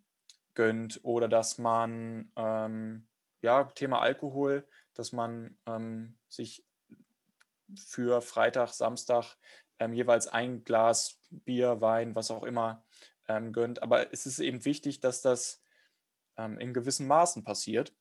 gönnt oder dass man, ähm, ja, Thema Alkohol, dass man ähm, sich für Freitag, Samstag ähm, jeweils ein Glas Bier, Wein, was auch immer ähm, gönnt. Aber es ist eben wichtig, dass das ähm, in gewissen Maßen passiert.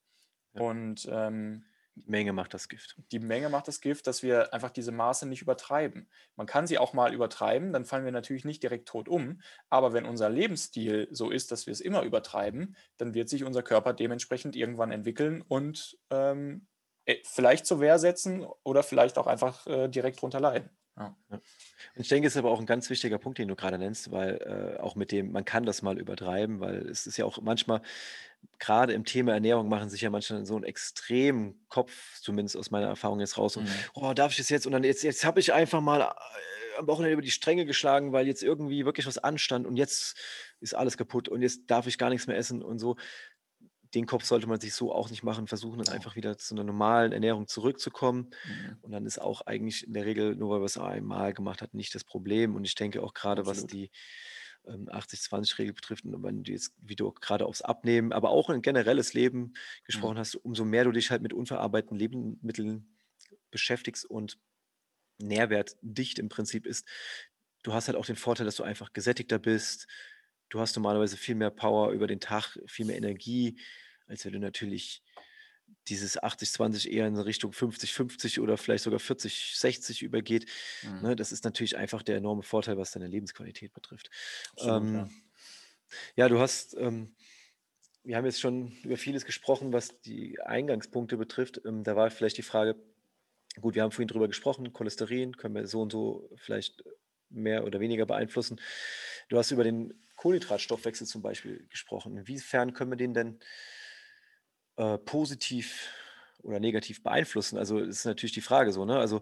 Ja. Und ähm, die Menge macht das Gift. Die Menge macht das Gift, dass wir einfach diese Maße nicht übertreiben. Man kann sie auch mal übertreiben, dann fallen wir natürlich nicht direkt tot um. Aber wenn unser Lebensstil so ist, dass wir es immer übertreiben, dann wird sich unser Körper dementsprechend irgendwann entwickeln und ähm, äh, vielleicht zur Wehr setzen oder vielleicht auch einfach äh, direkt drunter leiden. Ja. Ja. Und ich denke, es ist aber auch ein ganz wichtiger Punkt, den du gerade nennst, weil äh, auch mit dem, man kann das mal übertreiben, weil es ist ja auch manchmal, gerade im Thema Ernährung machen sich ja manchmal so einen extremen Kopf, zumindest aus meiner Erfahrung jetzt raus, und, mhm. oh, darf ich das jetzt? Und dann jetzt, jetzt habe ich einfach mal äh, am Wochenende über die Stränge geschlagen, weil jetzt irgendwie wirklich was anstand und jetzt ist alles kaputt und jetzt darf ich gar nichts mehr essen und so den Kopf sollte man sich so auch nicht machen, versuchen dann einfach wieder zu einer normalen Ernährung zurückzukommen. Mhm. Und dann ist auch eigentlich in der Regel, nur weil wir es einmal gemacht hat, nicht das Problem. Und ich denke auch gerade, was die 80-20-Regel betrifft, und wenn du jetzt, wie du gerade aufs Abnehmen, aber auch ein generelles Leben mhm. gesprochen hast, umso mehr du dich halt mit unverarbeiteten Lebensmitteln beschäftigst und nährwertdicht im Prinzip ist, du hast halt auch den Vorteil, dass du einfach gesättigter bist. Du hast normalerweise viel mehr Power über den Tag, viel mehr Energie als wenn du natürlich dieses 80-20 eher in Richtung 50-50 oder vielleicht sogar 40-60 übergeht. Mhm. Ne, das ist natürlich einfach der enorme Vorteil, was deine Lebensqualität betrifft. Absolut, ähm, ja. ja. du hast, ähm, wir haben jetzt schon über vieles gesprochen, was die Eingangspunkte betrifft. Ähm, da war vielleicht die Frage, gut, wir haben vorhin drüber gesprochen, Cholesterin können wir so und so vielleicht mehr oder weniger beeinflussen. Du hast über den Kohlenhydratstoffwechsel zum Beispiel gesprochen. Inwiefern können wir den denn äh, positiv oder negativ beeinflussen? Also ist natürlich die Frage so, ne? Also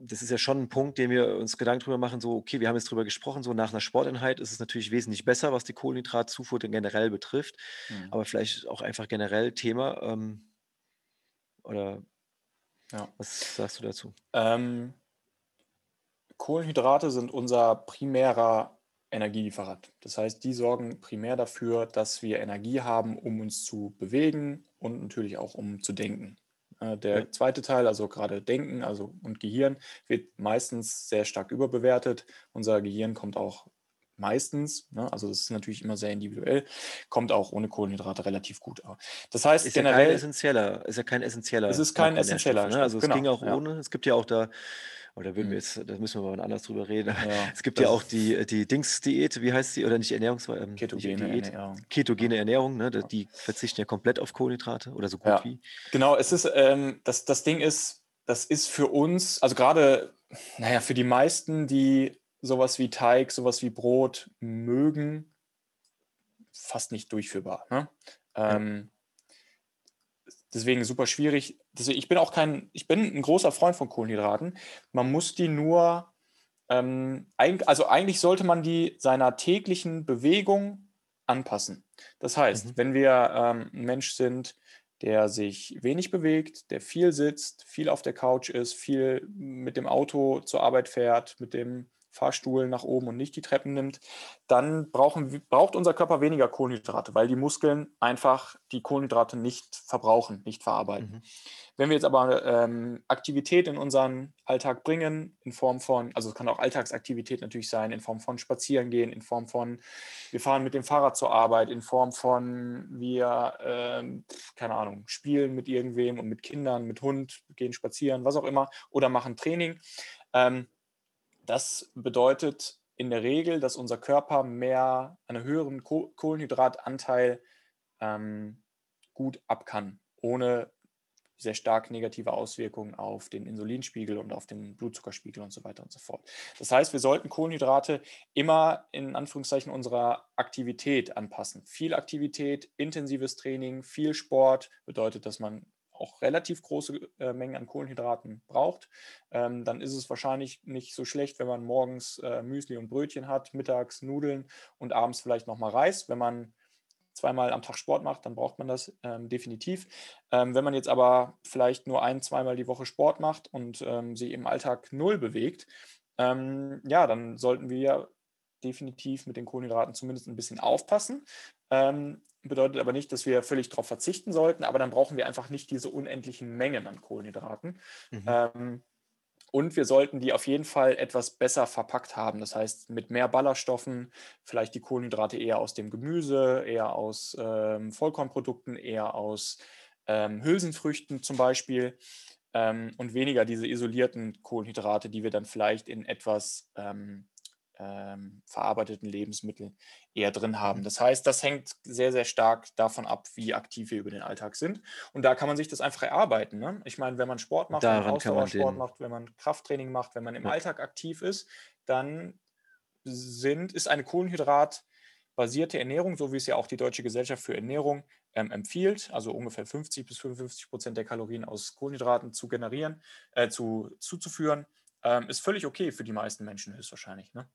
das ist ja schon ein Punkt, den wir uns Gedanken drüber machen, so, okay, wir haben jetzt drüber gesprochen, so nach einer Sporteinheit ist es natürlich wesentlich besser, was die Kohlenhydratzufuhr denn generell betrifft, mhm. aber vielleicht auch einfach generell Thema ähm, oder ja. was sagst du dazu? Ähm, Kohlenhydrate sind unser primärer Energielieferant. Das heißt, die sorgen primär dafür, dass wir Energie haben, um uns zu bewegen und natürlich auch um zu denken. Äh, der zweite Teil, also gerade Denken also und Gehirn, wird meistens sehr stark überbewertet. Unser Gehirn kommt auch meistens, ne, also das ist natürlich immer sehr individuell, kommt auch ohne Kohlenhydrate relativ gut. Das heißt, ist generell, ja kein essentieller, ist ja kein essentieller. Es ist kein essentieller. Ne? Also es genau, ging auch ja. ohne. Es gibt ja auch da oder würden wir mhm. jetzt, da müssen wir mal anders drüber reden. Ja, es gibt ja auch die, die Dings-Diät, wie heißt sie? Oder nicht Ernährungsweise? Ähm, Ketogene Diät, Ernährung. Ketogene Ernährung, ne? Die verzichten ja komplett auf Kohlenhydrate oder so gut ja. wie. Genau, es ist, ähm, das, das Ding ist, das ist für uns, also gerade, naja, für die meisten, die sowas wie Teig, sowas wie Brot mögen, fast nicht durchführbar. Ne? Ähm, Deswegen super schwierig. Deswegen, ich bin auch kein, ich bin ein großer Freund von Kohlenhydraten. Man muss die nur, ähm, also eigentlich sollte man die seiner täglichen Bewegung anpassen. Das heißt, mhm. wenn wir ähm, ein Mensch sind, der sich wenig bewegt, der viel sitzt, viel auf der Couch ist, viel mit dem Auto zur Arbeit fährt, mit dem Fahrstuhl nach oben und nicht die Treppen nimmt, dann brauchen, braucht unser Körper weniger Kohlenhydrate, weil die Muskeln einfach die Kohlenhydrate nicht verbrauchen, nicht verarbeiten. Mhm. Wenn wir jetzt aber ähm, Aktivität in unseren Alltag bringen, in Form von, also es kann auch Alltagsaktivität natürlich sein, in Form von Spazierengehen, in Form von, wir fahren mit dem Fahrrad zur Arbeit, in Form von, wir, ähm, keine Ahnung, spielen mit irgendwem und mit Kindern, mit Hund, gehen spazieren, was auch immer, oder machen Training. Ähm, das bedeutet in der Regel, dass unser Körper mehr, einen höheren Kohlenhydratanteil ähm, gut ab kann, ohne sehr stark negative Auswirkungen auf den Insulinspiegel und auf den Blutzuckerspiegel und so weiter und so fort. Das heißt, wir sollten Kohlenhydrate immer in Anführungszeichen unserer Aktivität anpassen. Viel Aktivität, intensives Training, viel Sport bedeutet, dass man auch relativ große äh, Mengen an Kohlenhydraten braucht, ähm, dann ist es wahrscheinlich nicht so schlecht, wenn man morgens äh, Müsli und Brötchen hat, mittags Nudeln und abends vielleicht nochmal Reis. Wenn man zweimal am Tag Sport macht, dann braucht man das ähm, definitiv. Ähm, wenn man jetzt aber vielleicht nur ein, zweimal die Woche Sport macht und ähm, sich im Alltag null bewegt, ähm, ja, dann sollten wir definitiv mit den Kohlenhydraten zumindest ein bisschen aufpassen. Ähm, bedeutet aber nicht, dass wir völlig darauf verzichten sollten, aber dann brauchen wir einfach nicht diese unendlichen Mengen an Kohlenhydraten. Mhm. Ähm, und wir sollten die auf jeden Fall etwas besser verpackt haben. Das heißt, mit mehr Ballaststoffen, vielleicht die Kohlenhydrate eher aus dem Gemüse, eher aus ähm, Vollkornprodukten, eher aus ähm, Hülsenfrüchten zum Beispiel ähm, und weniger diese isolierten Kohlenhydrate, die wir dann vielleicht in etwas ähm, verarbeiteten Lebensmitteln eher drin haben. Mhm. Das heißt, das hängt sehr, sehr stark davon ab, wie aktiv wir über den Alltag sind. Und da kann man sich das einfach erarbeiten. Ne? Ich meine, wenn man Sport macht, Daran wenn man Ausdauersport macht, wenn man Krafttraining macht, wenn man im ja. Alltag aktiv ist, dann sind, ist eine Kohlenhydratbasierte Ernährung, so wie es ja auch die Deutsche Gesellschaft für Ernährung ähm, empfiehlt, also ungefähr 50 bis 55 Prozent der Kalorien aus Kohlenhydraten zu generieren, äh, zu, zuzuführen, ähm, ist völlig okay für die meisten Menschen höchstwahrscheinlich. Ne?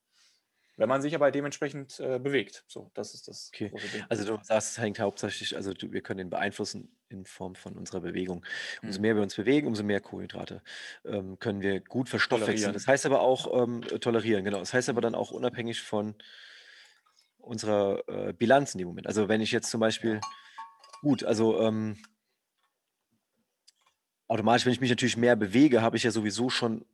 Wenn man sich aber dementsprechend äh, bewegt. So, das ist das okay. große Ding. Also du sagst, es hängt hauptsächlich, also du, wir können ihn beeinflussen in Form von unserer Bewegung. Umso mhm. mehr wir uns bewegen, umso mehr Kohlenhydrate ähm, können wir gut verstoffwechseln. Das heißt aber auch ähm, tolerieren, genau. Das heißt aber dann auch unabhängig von unserer äh, Bilanz in dem Moment. Also wenn ich jetzt zum Beispiel, gut, also ähm, automatisch, wenn ich mich natürlich mehr bewege, habe ich ja sowieso schon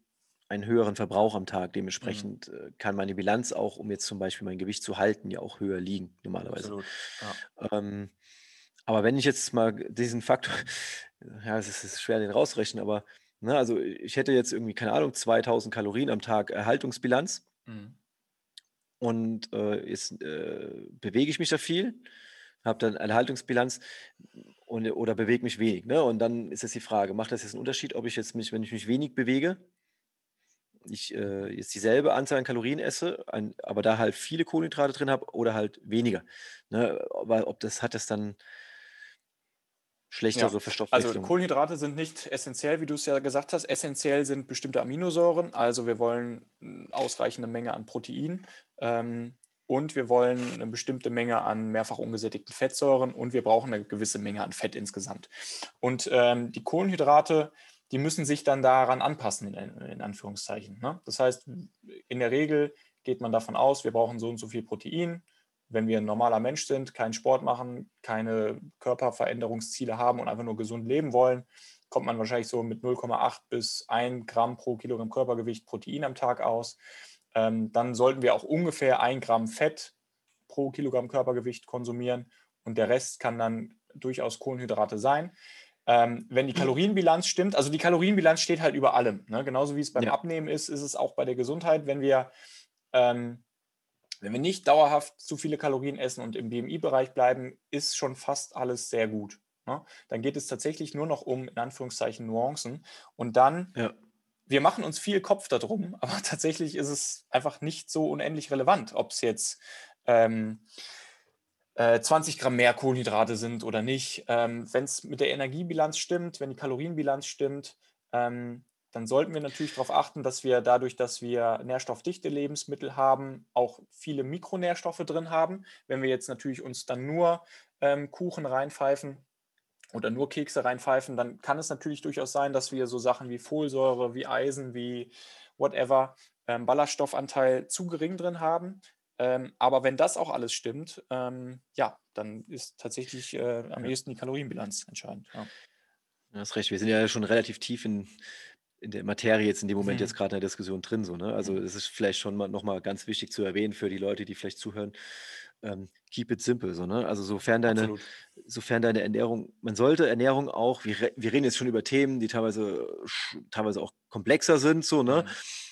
einen höheren Verbrauch am Tag. Mhm. Dementsprechend äh, kann meine Bilanz auch, um jetzt zum Beispiel mein Gewicht zu halten, ja auch höher liegen, normalerweise. Ja. Ähm, aber wenn ich jetzt mal diesen Faktor, [laughs] ja, es ist schwer, den rauszurechnen, aber ne, also ich hätte jetzt irgendwie, keine Ahnung, 2000 Kalorien am Tag Erhaltungsbilanz mhm. und äh, jetzt äh, bewege ich mich da viel, habe dann Erhaltungsbilanz und, oder bewege mich wenig. Ne? Und dann ist jetzt die Frage, macht das jetzt einen Unterschied, ob ich jetzt mich, wenn ich mich wenig bewege, ich äh, jetzt dieselbe Anzahl an Kalorien esse, ein, aber da halt viele Kohlenhydrate drin habe oder halt weniger. Ne? Aber ob das hat das dann schlechtere ja. Verstoffwechslung? Also Kohlenhydrate sind nicht essentiell, wie du es ja gesagt hast. Essentiell sind bestimmte Aminosäuren. Also wir wollen eine ausreichende Menge an Protein. Ähm, und wir wollen eine bestimmte Menge an mehrfach ungesättigten Fettsäuren und wir brauchen eine gewisse Menge an Fett insgesamt. Und ähm, die Kohlenhydrate die müssen sich dann daran anpassen, in, in Anführungszeichen. Ne? Das heißt, in der Regel geht man davon aus, wir brauchen so und so viel Protein. Wenn wir ein normaler Mensch sind, keinen Sport machen, keine Körperveränderungsziele haben und einfach nur gesund leben wollen, kommt man wahrscheinlich so mit 0,8 bis 1 Gramm pro Kilogramm Körpergewicht Protein am Tag aus. Ähm, dann sollten wir auch ungefähr 1 Gramm Fett pro Kilogramm Körpergewicht konsumieren und der Rest kann dann durchaus Kohlenhydrate sein. Ähm, wenn die Kalorienbilanz stimmt, also die Kalorienbilanz steht halt über allem. Ne? Genauso wie es beim ja. Abnehmen ist, ist es auch bei der Gesundheit. Wenn wir, ähm, wenn wir nicht dauerhaft zu viele Kalorien essen und im BMI-Bereich bleiben, ist schon fast alles sehr gut. Ne? Dann geht es tatsächlich nur noch um, in Anführungszeichen, Nuancen. Und dann, ja. wir machen uns viel Kopf darum, [laughs] aber tatsächlich ist es einfach nicht so unendlich relevant, ob es jetzt ähm, 20 äh, Gramm mehr Kohlenhydrate sind oder nicht. Ähm, wenn es mit der Energiebilanz stimmt, wenn die Kalorienbilanz stimmt, ähm, dann sollten wir natürlich darauf achten, dass wir dadurch, dass wir nährstoffdichte Lebensmittel haben, auch viele Mikronährstoffe drin haben. Wenn wir jetzt natürlich uns dann nur ähm, Kuchen reinpfeifen oder nur Kekse reinpfeifen, dann kann es natürlich durchaus sein, dass wir so Sachen wie Folsäure, wie Eisen, wie whatever, ähm, Ballaststoffanteil zu gering drin haben. Ähm, aber wenn das auch alles stimmt, ähm, ja, dann ist tatsächlich äh, am ehesten die Kalorienbilanz entscheidend. Ja. Du hast recht, wir sind ja schon relativ tief in, in der Materie jetzt in dem Moment mhm. jetzt gerade in der Diskussion drin. So, ne? Also es mhm. ist vielleicht schon mal nochmal ganz wichtig zu erwähnen für die Leute, die vielleicht zuhören. Ähm, keep it simple, so, ne? Also sofern deine, sofern deine Ernährung, man sollte Ernährung auch, wir, wir reden jetzt schon über Themen, die teilweise, teilweise auch komplexer sind, so, ne? Mhm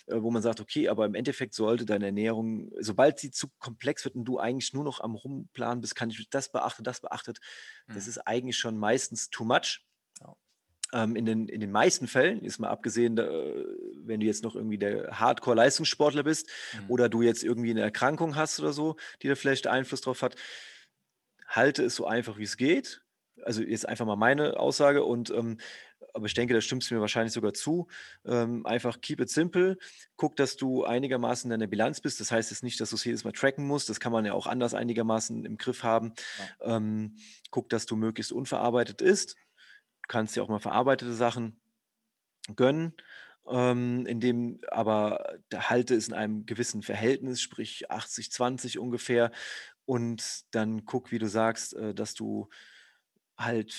äh, wo man sagt, okay, aber im Endeffekt sollte deine Ernährung, sobald sie zu komplex wird und du eigentlich nur noch am Rumplanen bist, kann ich das beachten, das beachtet, mhm. das ist eigentlich schon meistens too much. Ähm, in, den, in den meisten Fällen, ist mal abgesehen, da, wenn du jetzt noch irgendwie der Hardcore-Leistungssportler bist mhm. oder du jetzt irgendwie eine Erkrankung hast oder so, die da vielleicht Einfluss drauf hat, halte es so einfach wie es geht. Also jetzt einfach mal meine Aussage und ähm, aber ich denke, da stimmst du mir wahrscheinlich sogar zu. Ähm, einfach keep it simple. Guck, dass du einigermaßen in der Bilanz bist. Das heißt jetzt nicht, dass du es jedes Mal tracken musst. Das kann man ja auch anders einigermaßen im Griff haben. Ja. Ähm, guck, dass du möglichst unverarbeitet isst. Du kannst ja auch mal verarbeitete Sachen gönnen. Ähm, in dem aber der Halte ist in einem gewissen Verhältnis, sprich 80-20 ungefähr. Und dann guck, wie du sagst, äh, dass du halt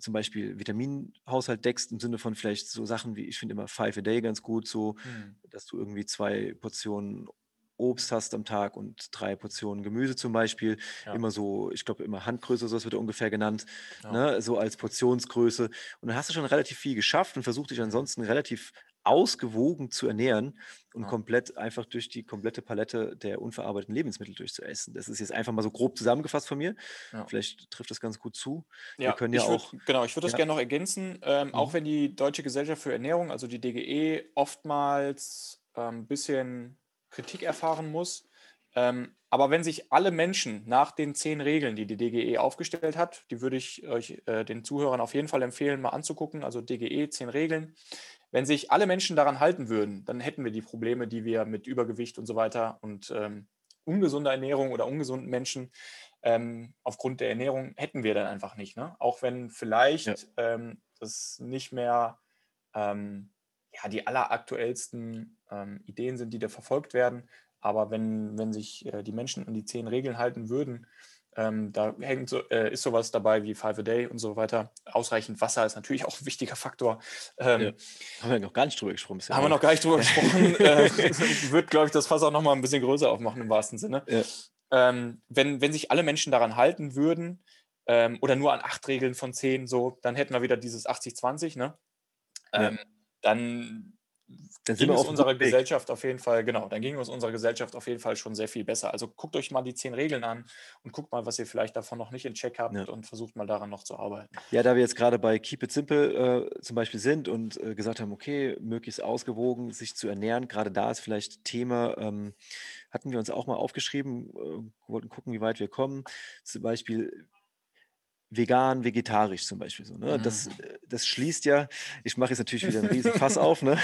zum Beispiel Vitaminhaushalt deckst, im Sinne von vielleicht so Sachen wie, ich finde immer Five a Day ganz gut, so, mhm. dass du irgendwie zwei Portionen Obst hast am Tag und drei Portionen Gemüse zum Beispiel. Ja. Immer so, ich glaube, immer Handgröße, so wird ungefähr genannt, ja. ne? so als Portionsgröße. Und dann hast du schon relativ viel geschafft und versucht dich ansonsten relativ ausgewogen zu ernähren und ja. komplett einfach durch die komplette Palette der unverarbeiteten Lebensmittel durchzuessen. Das ist jetzt einfach mal so grob zusammengefasst von mir. Vielleicht trifft das ganz gut zu. Ja, Wir können ja auch. Würd, genau, ich würde das gerne noch ergänzen. Ähm, mhm. Auch wenn die Deutsche Gesellschaft für Ernährung, also die DGE, oftmals ein ähm, bisschen Kritik erfahren muss. Ähm, aber wenn sich alle Menschen nach den zehn Regeln, die die DGE aufgestellt hat, die würde ich euch äh, den Zuhörern auf jeden Fall empfehlen, mal anzugucken. Also DGE, zehn Regeln. Wenn sich alle Menschen daran halten würden, dann hätten wir die Probleme, die wir mit Übergewicht und so weiter und ähm, ungesunder Ernährung oder ungesunden Menschen ähm, aufgrund der Ernährung hätten wir dann einfach nicht. Ne? Auch wenn vielleicht ja. ähm, das nicht mehr ähm, ja, die alleraktuellsten ähm, Ideen sind, die da verfolgt werden. Aber wenn, wenn sich äh, die Menschen an die zehn Regeln halten würden, ähm, da hängt so, äh, ist sowas dabei wie Five a Day und so weiter. Ausreichend Wasser ist natürlich auch ein wichtiger Faktor. Ähm, ja. Haben wir noch gar nicht drüber gesprochen. Haben wir noch gar nicht drüber [laughs] gesprochen. äh, wird, glaube ich, das Fass auch noch mal ein bisschen größer aufmachen im wahrsten Sinne. Ja. Ähm, wenn, wenn sich alle Menschen daran halten würden ähm, oder nur an acht Regeln von zehn, so, dann hätten wir wieder dieses 80-20, ne? Ja. Dann dann ging es unserer Gesellschaft auf jeden Fall, genau, dann ging es unserer Gesellschaft auf jeden Fall schon sehr viel besser. Also guckt euch mal die zehn Regeln an und guckt mal, was ihr vielleicht davon noch nicht in Check habt ja. und versucht mal daran noch zu arbeiten. Ja, da wir jetzt gerade bei Keep It Simple äh, zum Beispiel sind und äh, gesagt haben, okay, möglichst ausgewogen sich zu ernähren, gerade da ist vielleicht Thema, ähm, hatten wir uns auch mal aufgeschrieben, äh, wollten gucken, wie weit wir kommen. Zum Beispiel vegan, vegetarisch zum Beispiel so. Ne? Mhm. Das, äh, das schließt ja, ich mache jetzt natürlich wieder einen riesen [laughs] Fass auf, ne?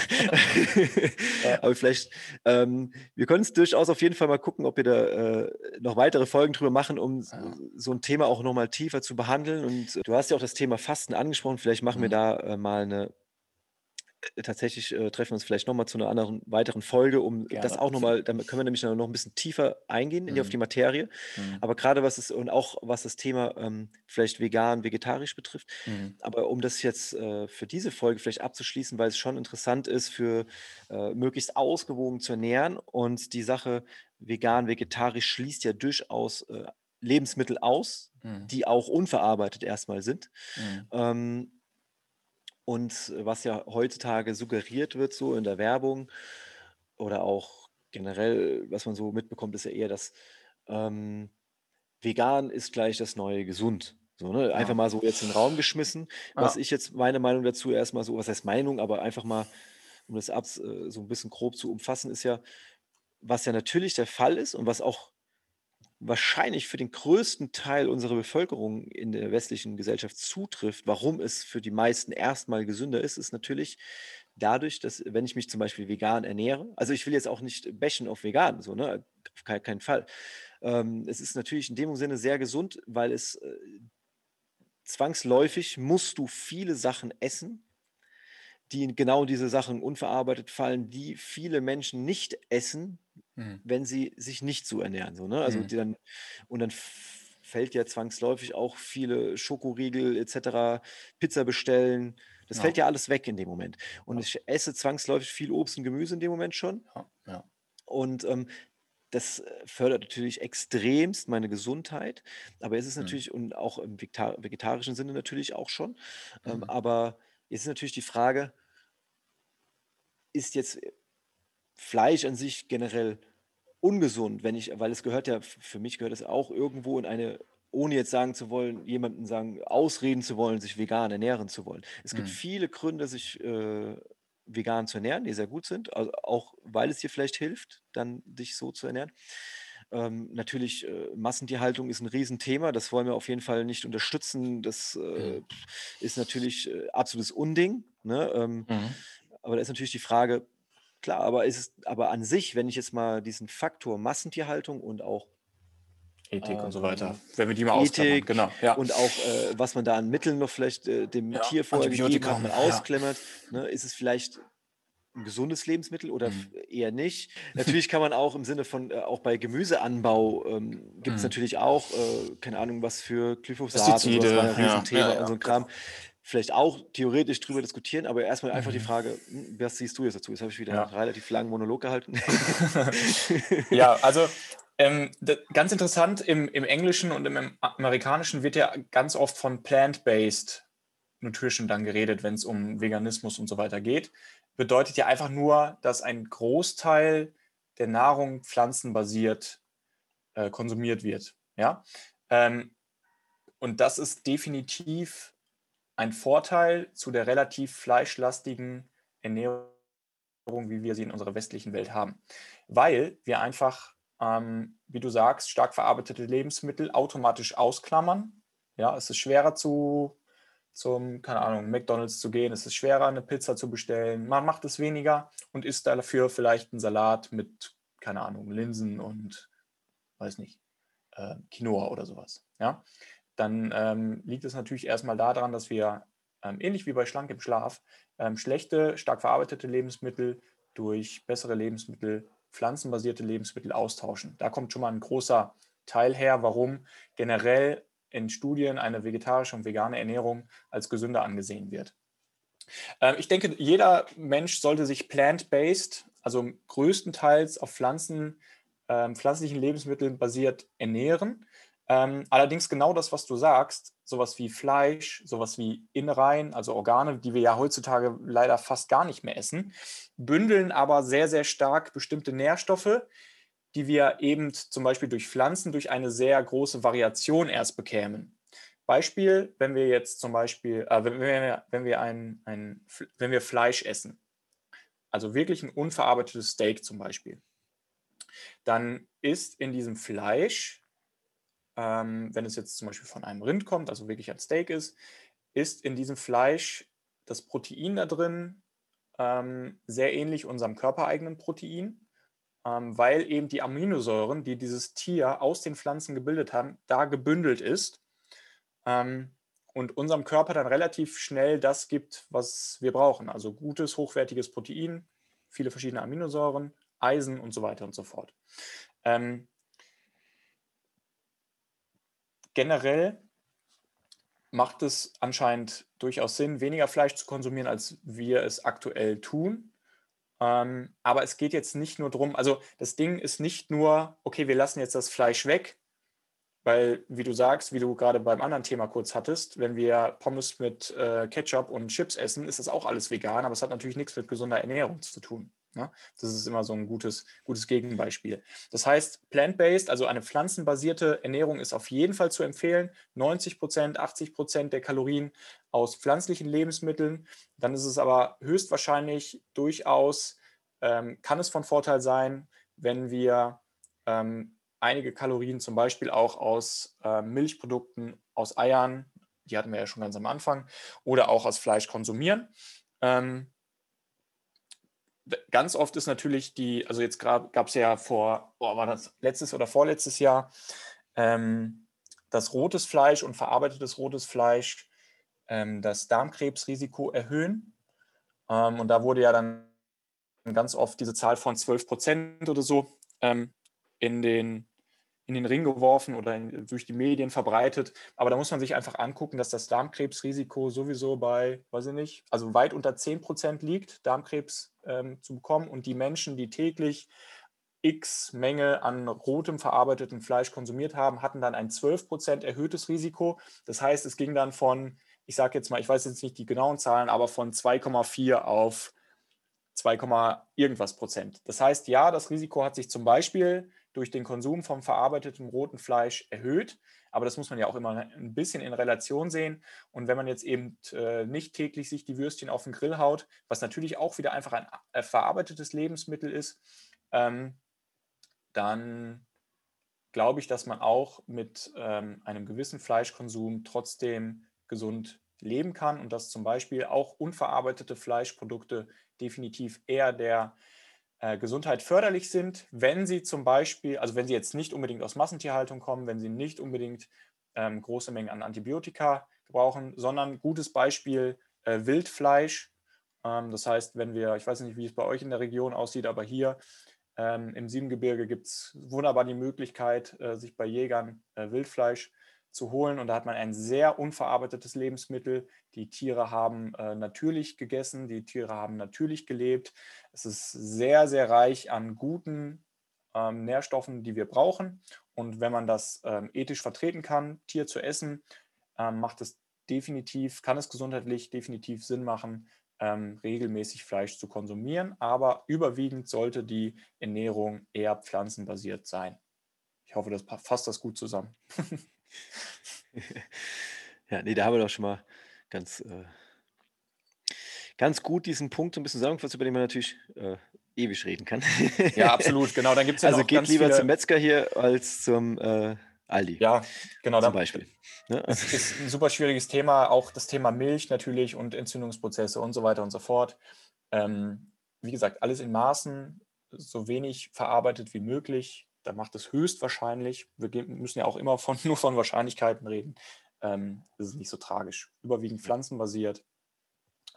[laughs] aber vielleicht, ähm, wir können es durchaus auf jeden Fall mal gucken, ob wir da äh, noch weitere Folgen drüber machen, um ja. so ein Thema auch nochmal tiefer zu behandeln. Und äh, du hast ja auch das Thema Fasten angesprochen, vielleicht machen mhm. wir da äh, mal eine tatsächlich äh, treffen wir uns vielleicht nochmal zu einer anderen weiteren Folge, um Gerne. das auch nochmal, damit können wir nämlich noch ein bisschen tiefer eingehen in die, auf die mhm. Materie. Mhm. Aber gerade was es und auch was das Thema ähm, vielleicht vegan, vegetarisch betrifft. Mhm. Aber um das jetzt äh, für diese Folge vielleicht abzuschließen, weil es schon interessant ist, für äh, möglichst ausgewogen zu ernähren und die Sache vegan, vegetarisch schließt ja durchaus äh, Lebensmittel aus, mhm. die auch unverarbeitet erstmal sind. Mhm. Ähm, und was ja heutzutage suggeriert wird, so in der Werbung oder auch generell, was man so mitbekommt, ist ja eher, dass ähm, vegan ist gleich das neue gesund. So, ne? Einfach ja. mal so jetzt in den Raum geschmissen. Was ja. ich jetzt meine Meinung dazu erstmal so, was heißt Meinung, aber einfach mal, um das ab, äh, so ein bisschen grob zu umfassen, ist ja, was ja natürlich der Fall ist und was auch wahrscheinlich für den größten Teil unserer Bevölkerung in der westlichen Gesellschaft zutrifft, warum es für die meisten erstmal gesünder ist, ist natürlich dadurch, dass wenn ich mich zum Beispiel vegan ernähre, also ich will jetzt auch nicht bashen auf vegan, so, ne? Auf keinen, Fall. Ähm, es ist natürlich in dem Sinne sehr gesund, weil es äh, zwangsläufig musst du viele Sachen essen, die genau diese Sachen unverarbeitet fallen, die viele Menschen nicht essen, Mhm. wenn sie sich nicht so ernähren. So, ne? Also Mhm. die dann, und dann fällt ja zwangsläufig auch viele Schokoriegel etc., Pizza bestellen. Das fällt Ja. ja alles weg in dem Moment. Und Ja. ich esse zwangsläufig viel Obst und Gemüse in dem Moment schon. Ja, ja. Und ähm, das äh, fördert natürlich extremst meine Gesundheit. Aber es ist Mhm. natürlich, und auch im vegetarischen Sinne natürlich auch schon. Ähm, Mhm. aber jetzt ist natürlich die Frage, ist jetzt Fleisch an sich generell ungesund, wenn ich, weil es gehört ja, für mich gehört es auch irgendwo in eine, ohne jetzt sagen zu wollen, jemanden sagen, ausreden zu wollen, sich vegan ernähren zu wollen. Es gibt Mhm. viele Gründe, sich äh, vegan zu ernähren, die sehr gut sind, also auch weil es dir vielleicht hilft, dann dich so zu ernähren. Ähm, natürlich, äh, Massentierhaltung ist ein Riesenthema, das wollen wir auf jeden Fall nicht unterstützen. Das, äh, Mhm. ist natürlich, äh, absolutes Unding, ne? Ähm, Mhm. aber da ist natürlich die Frage klar, aber ist es aber an sich, wenn ich jetzt mal diesen Faktor Massentierhaltung und auch Ethik und so weiter. ähm, Wenn wir die mal ausklammern, Ethik genau, ja. und auch, äh, was man da an Mitteln noch vielleicht, äh, dem Ja, Tier vorher gegeben hat, mal ja. ausklammert, ne? Ist es vielleicht 'n gesundes Lebensmittel oder Mhm. eher nicht? [laughs] Natürlich kann man auch im Sinne von äh, auch bei Gemüseanbau, ähm, gibt's Mhm. natürlich auch, äh, keine Ahnung, was für Glyphosat und so Pestizide, war ja ja, Riesenthema ja, und so 'n Kram. Vielleicht auch theoretisch drüber diskutieren, aber erst mal einfach die Mhm. Frage, hm, was siehst du jetzt dazu? Jetzt habe ich wieder Ja. relativ langen Monolog gehalten. [laughs] Ja, also, ähm, d ganz interessant, im im Englischen und im Amerikanischen wird ja ganz oft von Plant-Based Nutrition dann geredet, wenn's um Veganismus und so weiter geht. Bedeutet ja einfach nur, dass ein Großteil der Nahrung pflanzenbasiert, äh, konsumiert wird, ja? Ähm, und das ist definitiv ein Vorteil zu der relativ fleischlastigen Ernährung, wie wir sie in unserer westlichen Welt haben. Weil wir einfach, ähm, wie du sagst, stark verarbeitete Lebensmittel automatisch ausklammern. Ja, es ist schwerer zu zum, keine Ahnung, McDonald's zu gehen. Es ist schwerer, 'ne Pizza zu bestellen. Man macht es weniger und isst dafür vielleicht 'n Salat mit, keine Ahnung, Linsen und weiß nicht, äh, Quinoa oder so was, ja? Dann, ähm, liegt es natürlich erst mal da dran, dass wir, ähm, ähnlich wie bei Schlank im Schlaf, ähm, schlechte, stark verarbeitete Lebensmittel durch bessere Lebensmittel, pflanzenbasierte Lebensmittel austauschen. Da kommt schon mal 'n großer Teil her, warum generell in Studien eine vegetarische und vegane Ernährung als gesünder angesehen wird. Ähm, ich denke, jeder Mensch sollte sich plant-based, also größtenteils auf Pflanzen ähm, pflanzlichen Lebensmitteln basiert ernähren. Ähm, allerdings genau das, was du sagst, so was wie Fleisch, so was wie Innereien, also Organe, die wir ja heutzutage leider fast gar nicht mehr essen, bündeln aber sehr, sehr stark bestimmte Nährstoffe, die wir eben zum Beispiel durch Pflanzen durch eine sehr große Variation erst bekämen. Beispiel, wenn wir jetzt zum Beispiel äh, wenn wir wenn wir ein ein wenn wir Fleisch essen, also wirklich 'n unverarbeitetes Steak zum Beispiel dann ist in diesem Fleisch, ähm, wenn es jetzt zum Beispiel von einem Rind kommt, also wirklich ein Steak ist, ist in diesem Fleisch das Protein da drin, ähm, sehr ähnlich unserem körpereigenen Protein, ähm, weil eben die Aminosäuren, die dieses Tier aus den Pflanzen gebildet haben, da gebündelt ist, ähm, und unserem Körper dann relativ schnell das gibt, was wir brauchen. Also gutes, hochwertiges Protein, viele verschiedene Aminosäuren, Eisen und so weiter und so fort. Ähm generell macht es anscheinend durchaus Sinn, weniger Fleisch zu konsumieren, als wir es aktuell tun. Ähm, aber es geht jetzt nicht nur drum also, das Ding ist nicht nur: „Okay, wir lassen jetzt das Fleisch weg“, weil, wie du sagst, wie du grade beim anderen Thema kurz hattest, wenn wir Pommes mit, äh, Ketchup und Chips essen, ist das auch alles vegan, aber es hat natürlich nix mit gesunder Ernährung zu tun, ne? Das ist immer so 'n gutes gutes Gegenbeispiel. Das heißt, plant-based, also eine pflanzenbasierte Ernährung ist auf jeden Fall zu empfehlen. 90 %, 80 % der Kalorien aus pflanzlichen Lebensmitteln. Dann ist es aber höchstwahrscheinlich durchaus ähm, kann es von Vorteil sein, wenn wir, ähm, einige Kalorien zum Beispiel auch aus, ähm, Milchprodukten, aus Eiern, die hatten wir ja schon ganz am Anfang, oder auch aus Fleisch konsumieren. Ähm ganz oft ist natürlich die also jetzt grad gab's ja vor boah, war das letztes oder vorletztes Jahr, ähm, dass rotes Fleisch und verarbeitetes rotes Fleisch, ähm, das Darmkrebsrisiko erhöhen. Ähm, und da wurde ja dann ganz oft diese Zahl von 12 % oder so, ähm, in den in den Ring geworfen oder in durch die Medien verbreitet. Aber da muss man sich einfach angucken, dass das Darmkrebsrisiko sowieso bei, weiß ich nicht, also weit unter 10 % liegt, Darmkrebs, ähm, zu bekommen. Und die Menschen, die täglich X Menge an rotem verarbeitetem Fleisch konsumiert haben, hatten dann ein 12 % erhöhtes Risiko. Das heißt, es ging dann von, ich sage jetzt mal, ich weiß jetzt nicht die genauen Zahlen, aber von 2,4 auf 2, irgendwas Prozent. Das heißt, ja, das Risiko hat sich zum Beispiel durch den Konsum von verarbeitetem roten Fleisch erhöht, aber das muss man ja auch immer 'n bisschen in Relation sehen. Und wenn man jetzt eben, äh, nicht täglich sich die Würstchen auf 'n Grill haut, was natürlich auch wieder einfach ein, äh, verarbeitetes Lebensmittel ist, ähm, dann glaube ich, dass man auch mit ähm, einem gewissen Fleischkonsum trotzdem gesund leben kann und dass zum Beispiel auch unverarbeitete Fleischprodukte definitiv eher der äh, Gesundheit förderlich sind, wenn sie zum Beispiel, also wenn sie jetzt nicht unbedingt aus Massentierhaltung kommen, wenn sie nicht unbedingt ähm, große Mengen an Antibiotika brauchen, sondern gutes Beispiel äh, Wildfleisch. Ähm, das heißt, wenn wir, ich weiß nicht, wie es bei euch in der Region aussieht, aber hier ähm, im Siebengebirge gibt es wunderbar die Möglichkeit, äh, sich bei Jägern äh, Wildfleisch zu holen. Und da hat man ein sehr unverarbeitetes Lebensmittel. Die Tiere haben äh, natürlich gegessen, die Tiere haben natürlich gelebt. Es ist sehr, sehr reich an guten ähm, Nährstoffen, die wir brauchen. Und wenn man das ähm, ethisch vertreten kann, Tier zu essen, ähm, macht es definitiv, kann es gesundheitlich definitiv Sinn machen, ähm, regelmäßig Fleisch zu konsumieren. Aber überwiegend sollte die Ernährung eher pflanzenbasiert sein. Ich hoffe, das fasst das gut zusammen. [laughs] [laughs] ja, nee, da haben wir doch schon mal ganz, äh, ganz gut diesen Punkt so ein bisschen zusammengefasst, über den man natürlich äh, ewig reden kann. [laughs] ja, absolut, genau. Dann gibt's ja also geht lieber viele... zum Metzger hier als zum äh, Aldi. Ja, genau. Zum Beispiel. Ne? Das ist ein super schwieriges Thema, auch das Thema Milch natürlich und Entzündungsprozesse und so weiter und so fort. Ähm, wie gesagt, alles in Maßen, so wenig verarbeitet wie möglich. Da macht es höchstwahrscheinlich, wir müssen ja auch immer von, [laughs] nur von Wahrscheinlichkeiten reden, ähm, das ist nicht so tragisch. Überwiegend pflanzenbasiert,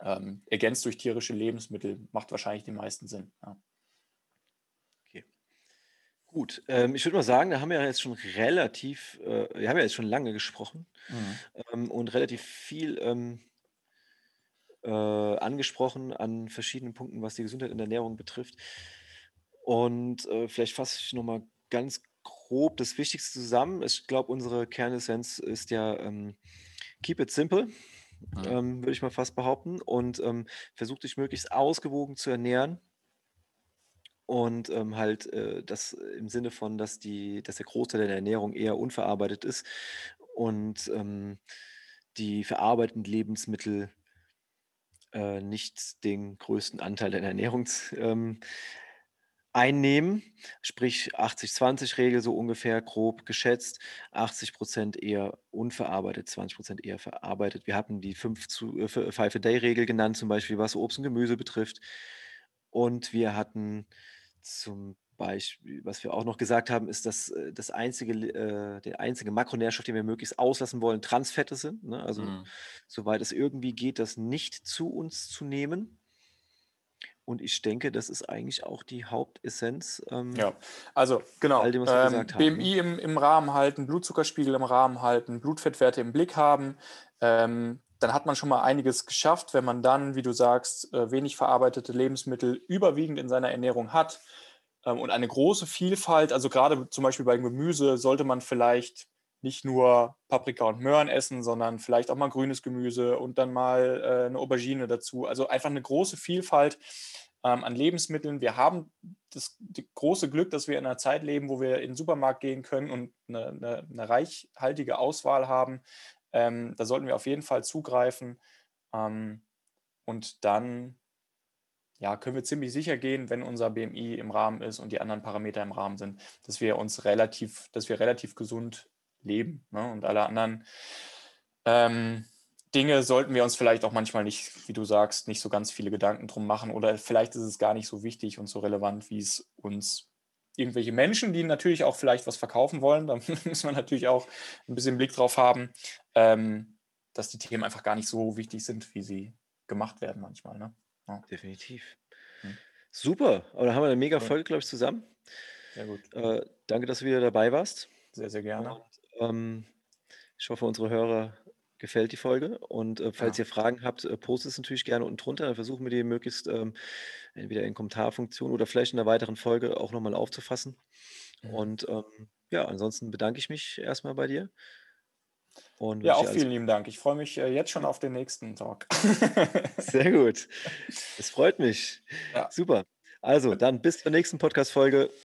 ähm, ergänzt durch tierische Lebensmittel, macht wahrscheinlich den meisten Sinn. Ja. Okay. Gut, ähm, ich würde mal sagen, da haben wir jetzt schon relativ, äh, wir haben ja jetzt schon lange gesprochen mhm. ähm, und relativ viel ähm, äh, angesprochen an verschiedenen Punkten, was die Gesundheit in der Ernährung betrifft. Und äh, vielleicht fasse ich nochmal ganz grob das Wichtigste zusammen. Ich glaube, unsere Kernessenz ist ja ähm, keep it simple. Mhm. Ähm, würde ich mal fast behaupten. Und ähm, versucht dich möglichst ausgewogen zu ernähren. Und ähm, halt äh, das im Sinne von, dass, die, dass der Großteil der Ernährung eher unverarbeitet ist und ähm, die verarbeiteten Lebensmittel äh, nicht den größten Anteil der Ernährung ähm, einnehmen, sprich 80-20-Regel so ungefähr grob geschätzt, 80% eher unverarbeitet, 20% eher verarbeitet. Wir hatten die 5-a-day-Regel äh, genannt, zum Beispiel was Obst und Gemüse betrifft. Und wir hatten zum Beispiel, was wir auch noch gesagt haben, ist, dass äh, das einzige, äh, der einzige Makronährstoff, den wir möglichst auslassen wollen, Transfette sind. Ne? Also mhm. soweit es irgendwie geht, das nicht zu uns zu nehmen. Und ich denke, das ist eigentlich auch die Hauptessenz. Ähm, ja, also genau. All dem, was wir ähm, gesagt haben. BMI im, im Rahmen halten, Blutzuckerspiegel im Rahmen halten, Blutfettwerte im Blick haben. Ähm, dann hat man schon mal einiges geschafft, wenn man dann, wie du sagst, äh, wenig verarbeitete Lebensmittel überwiegend in seiner Ernährung hat ähm, und eine große Vielfalt. Also gerade zum Beispiel beim Gemüse sollte man vielleicht nicht nur Paprika und Möhren essen, sondern vielleicht auch mal grünes Gemüse und dann mal äh, eine Aubergine dazu. Also einfach eine große Vielfalt ähm, an Lebensmitteln. Wir haben das, das, große Glück, dass wir in einer Zeit leben, wo wir in den Supermarkt gehen können und eine, eine, eine reichhaltige Auswahl haben. Ähm, da sollten wir auf jeden Fall zugreifen. Ähm, und dann ja, können wir ziemlich sicher gehen, wenn unser BMI im Rahmen ist und die anderen Parameter im Rahmen sind, dass wir uns relativ, dass wir relativ gesund leben. Ne? Und alle anderen ähm, Dinge sollten wir uns vielleicht auch manchmal nicht, wie du sagst, nicht so ganz viele Gedanken drum machen oder vielleicht ist es gar nicht so wichtig und so relevant, wie es uns irgendwelche Menschen, die natürlich auch vielleicht was verkaufen wollen, da [laughs] muss man natürlich auch ein bisschen Blick drauf haben, ähm, dass die Themen einfach gar nicht so wichtig sind, wie sie gemacht werden manchmal. Ne? Ja. Definitiv. Hm. Super, aber da haben wir eine mega Folge, glaube ich, zusammen. Sehr gut. Äh, danke, dass du wieder dabei warst. Sehr, sehr gerne. Und, ähm, ich hoffe, unsere Hörer gefällt die Folge. Und äh, falls ja. ihr Fragen habt, äh, postet es natürlich gerne unten drunter. Dann versuchen wir die möglichst ähm, entweder in Kommentarfunktion oder vielleicht in einer weiteren Folge auch nochmal aufzufassen. Mhm. Und ähm, ja, ansonsten bedanke ich mich erstmal bei dir. Und ja, auch vielen lieben Dank. Ich freue mich äh, jetzt schon auf den nächsten Talk. [laughs] Sehr gut. [laughs] Es freut mich. Ja. Super. Also, dann bis zur nächsten Podcast-Folge.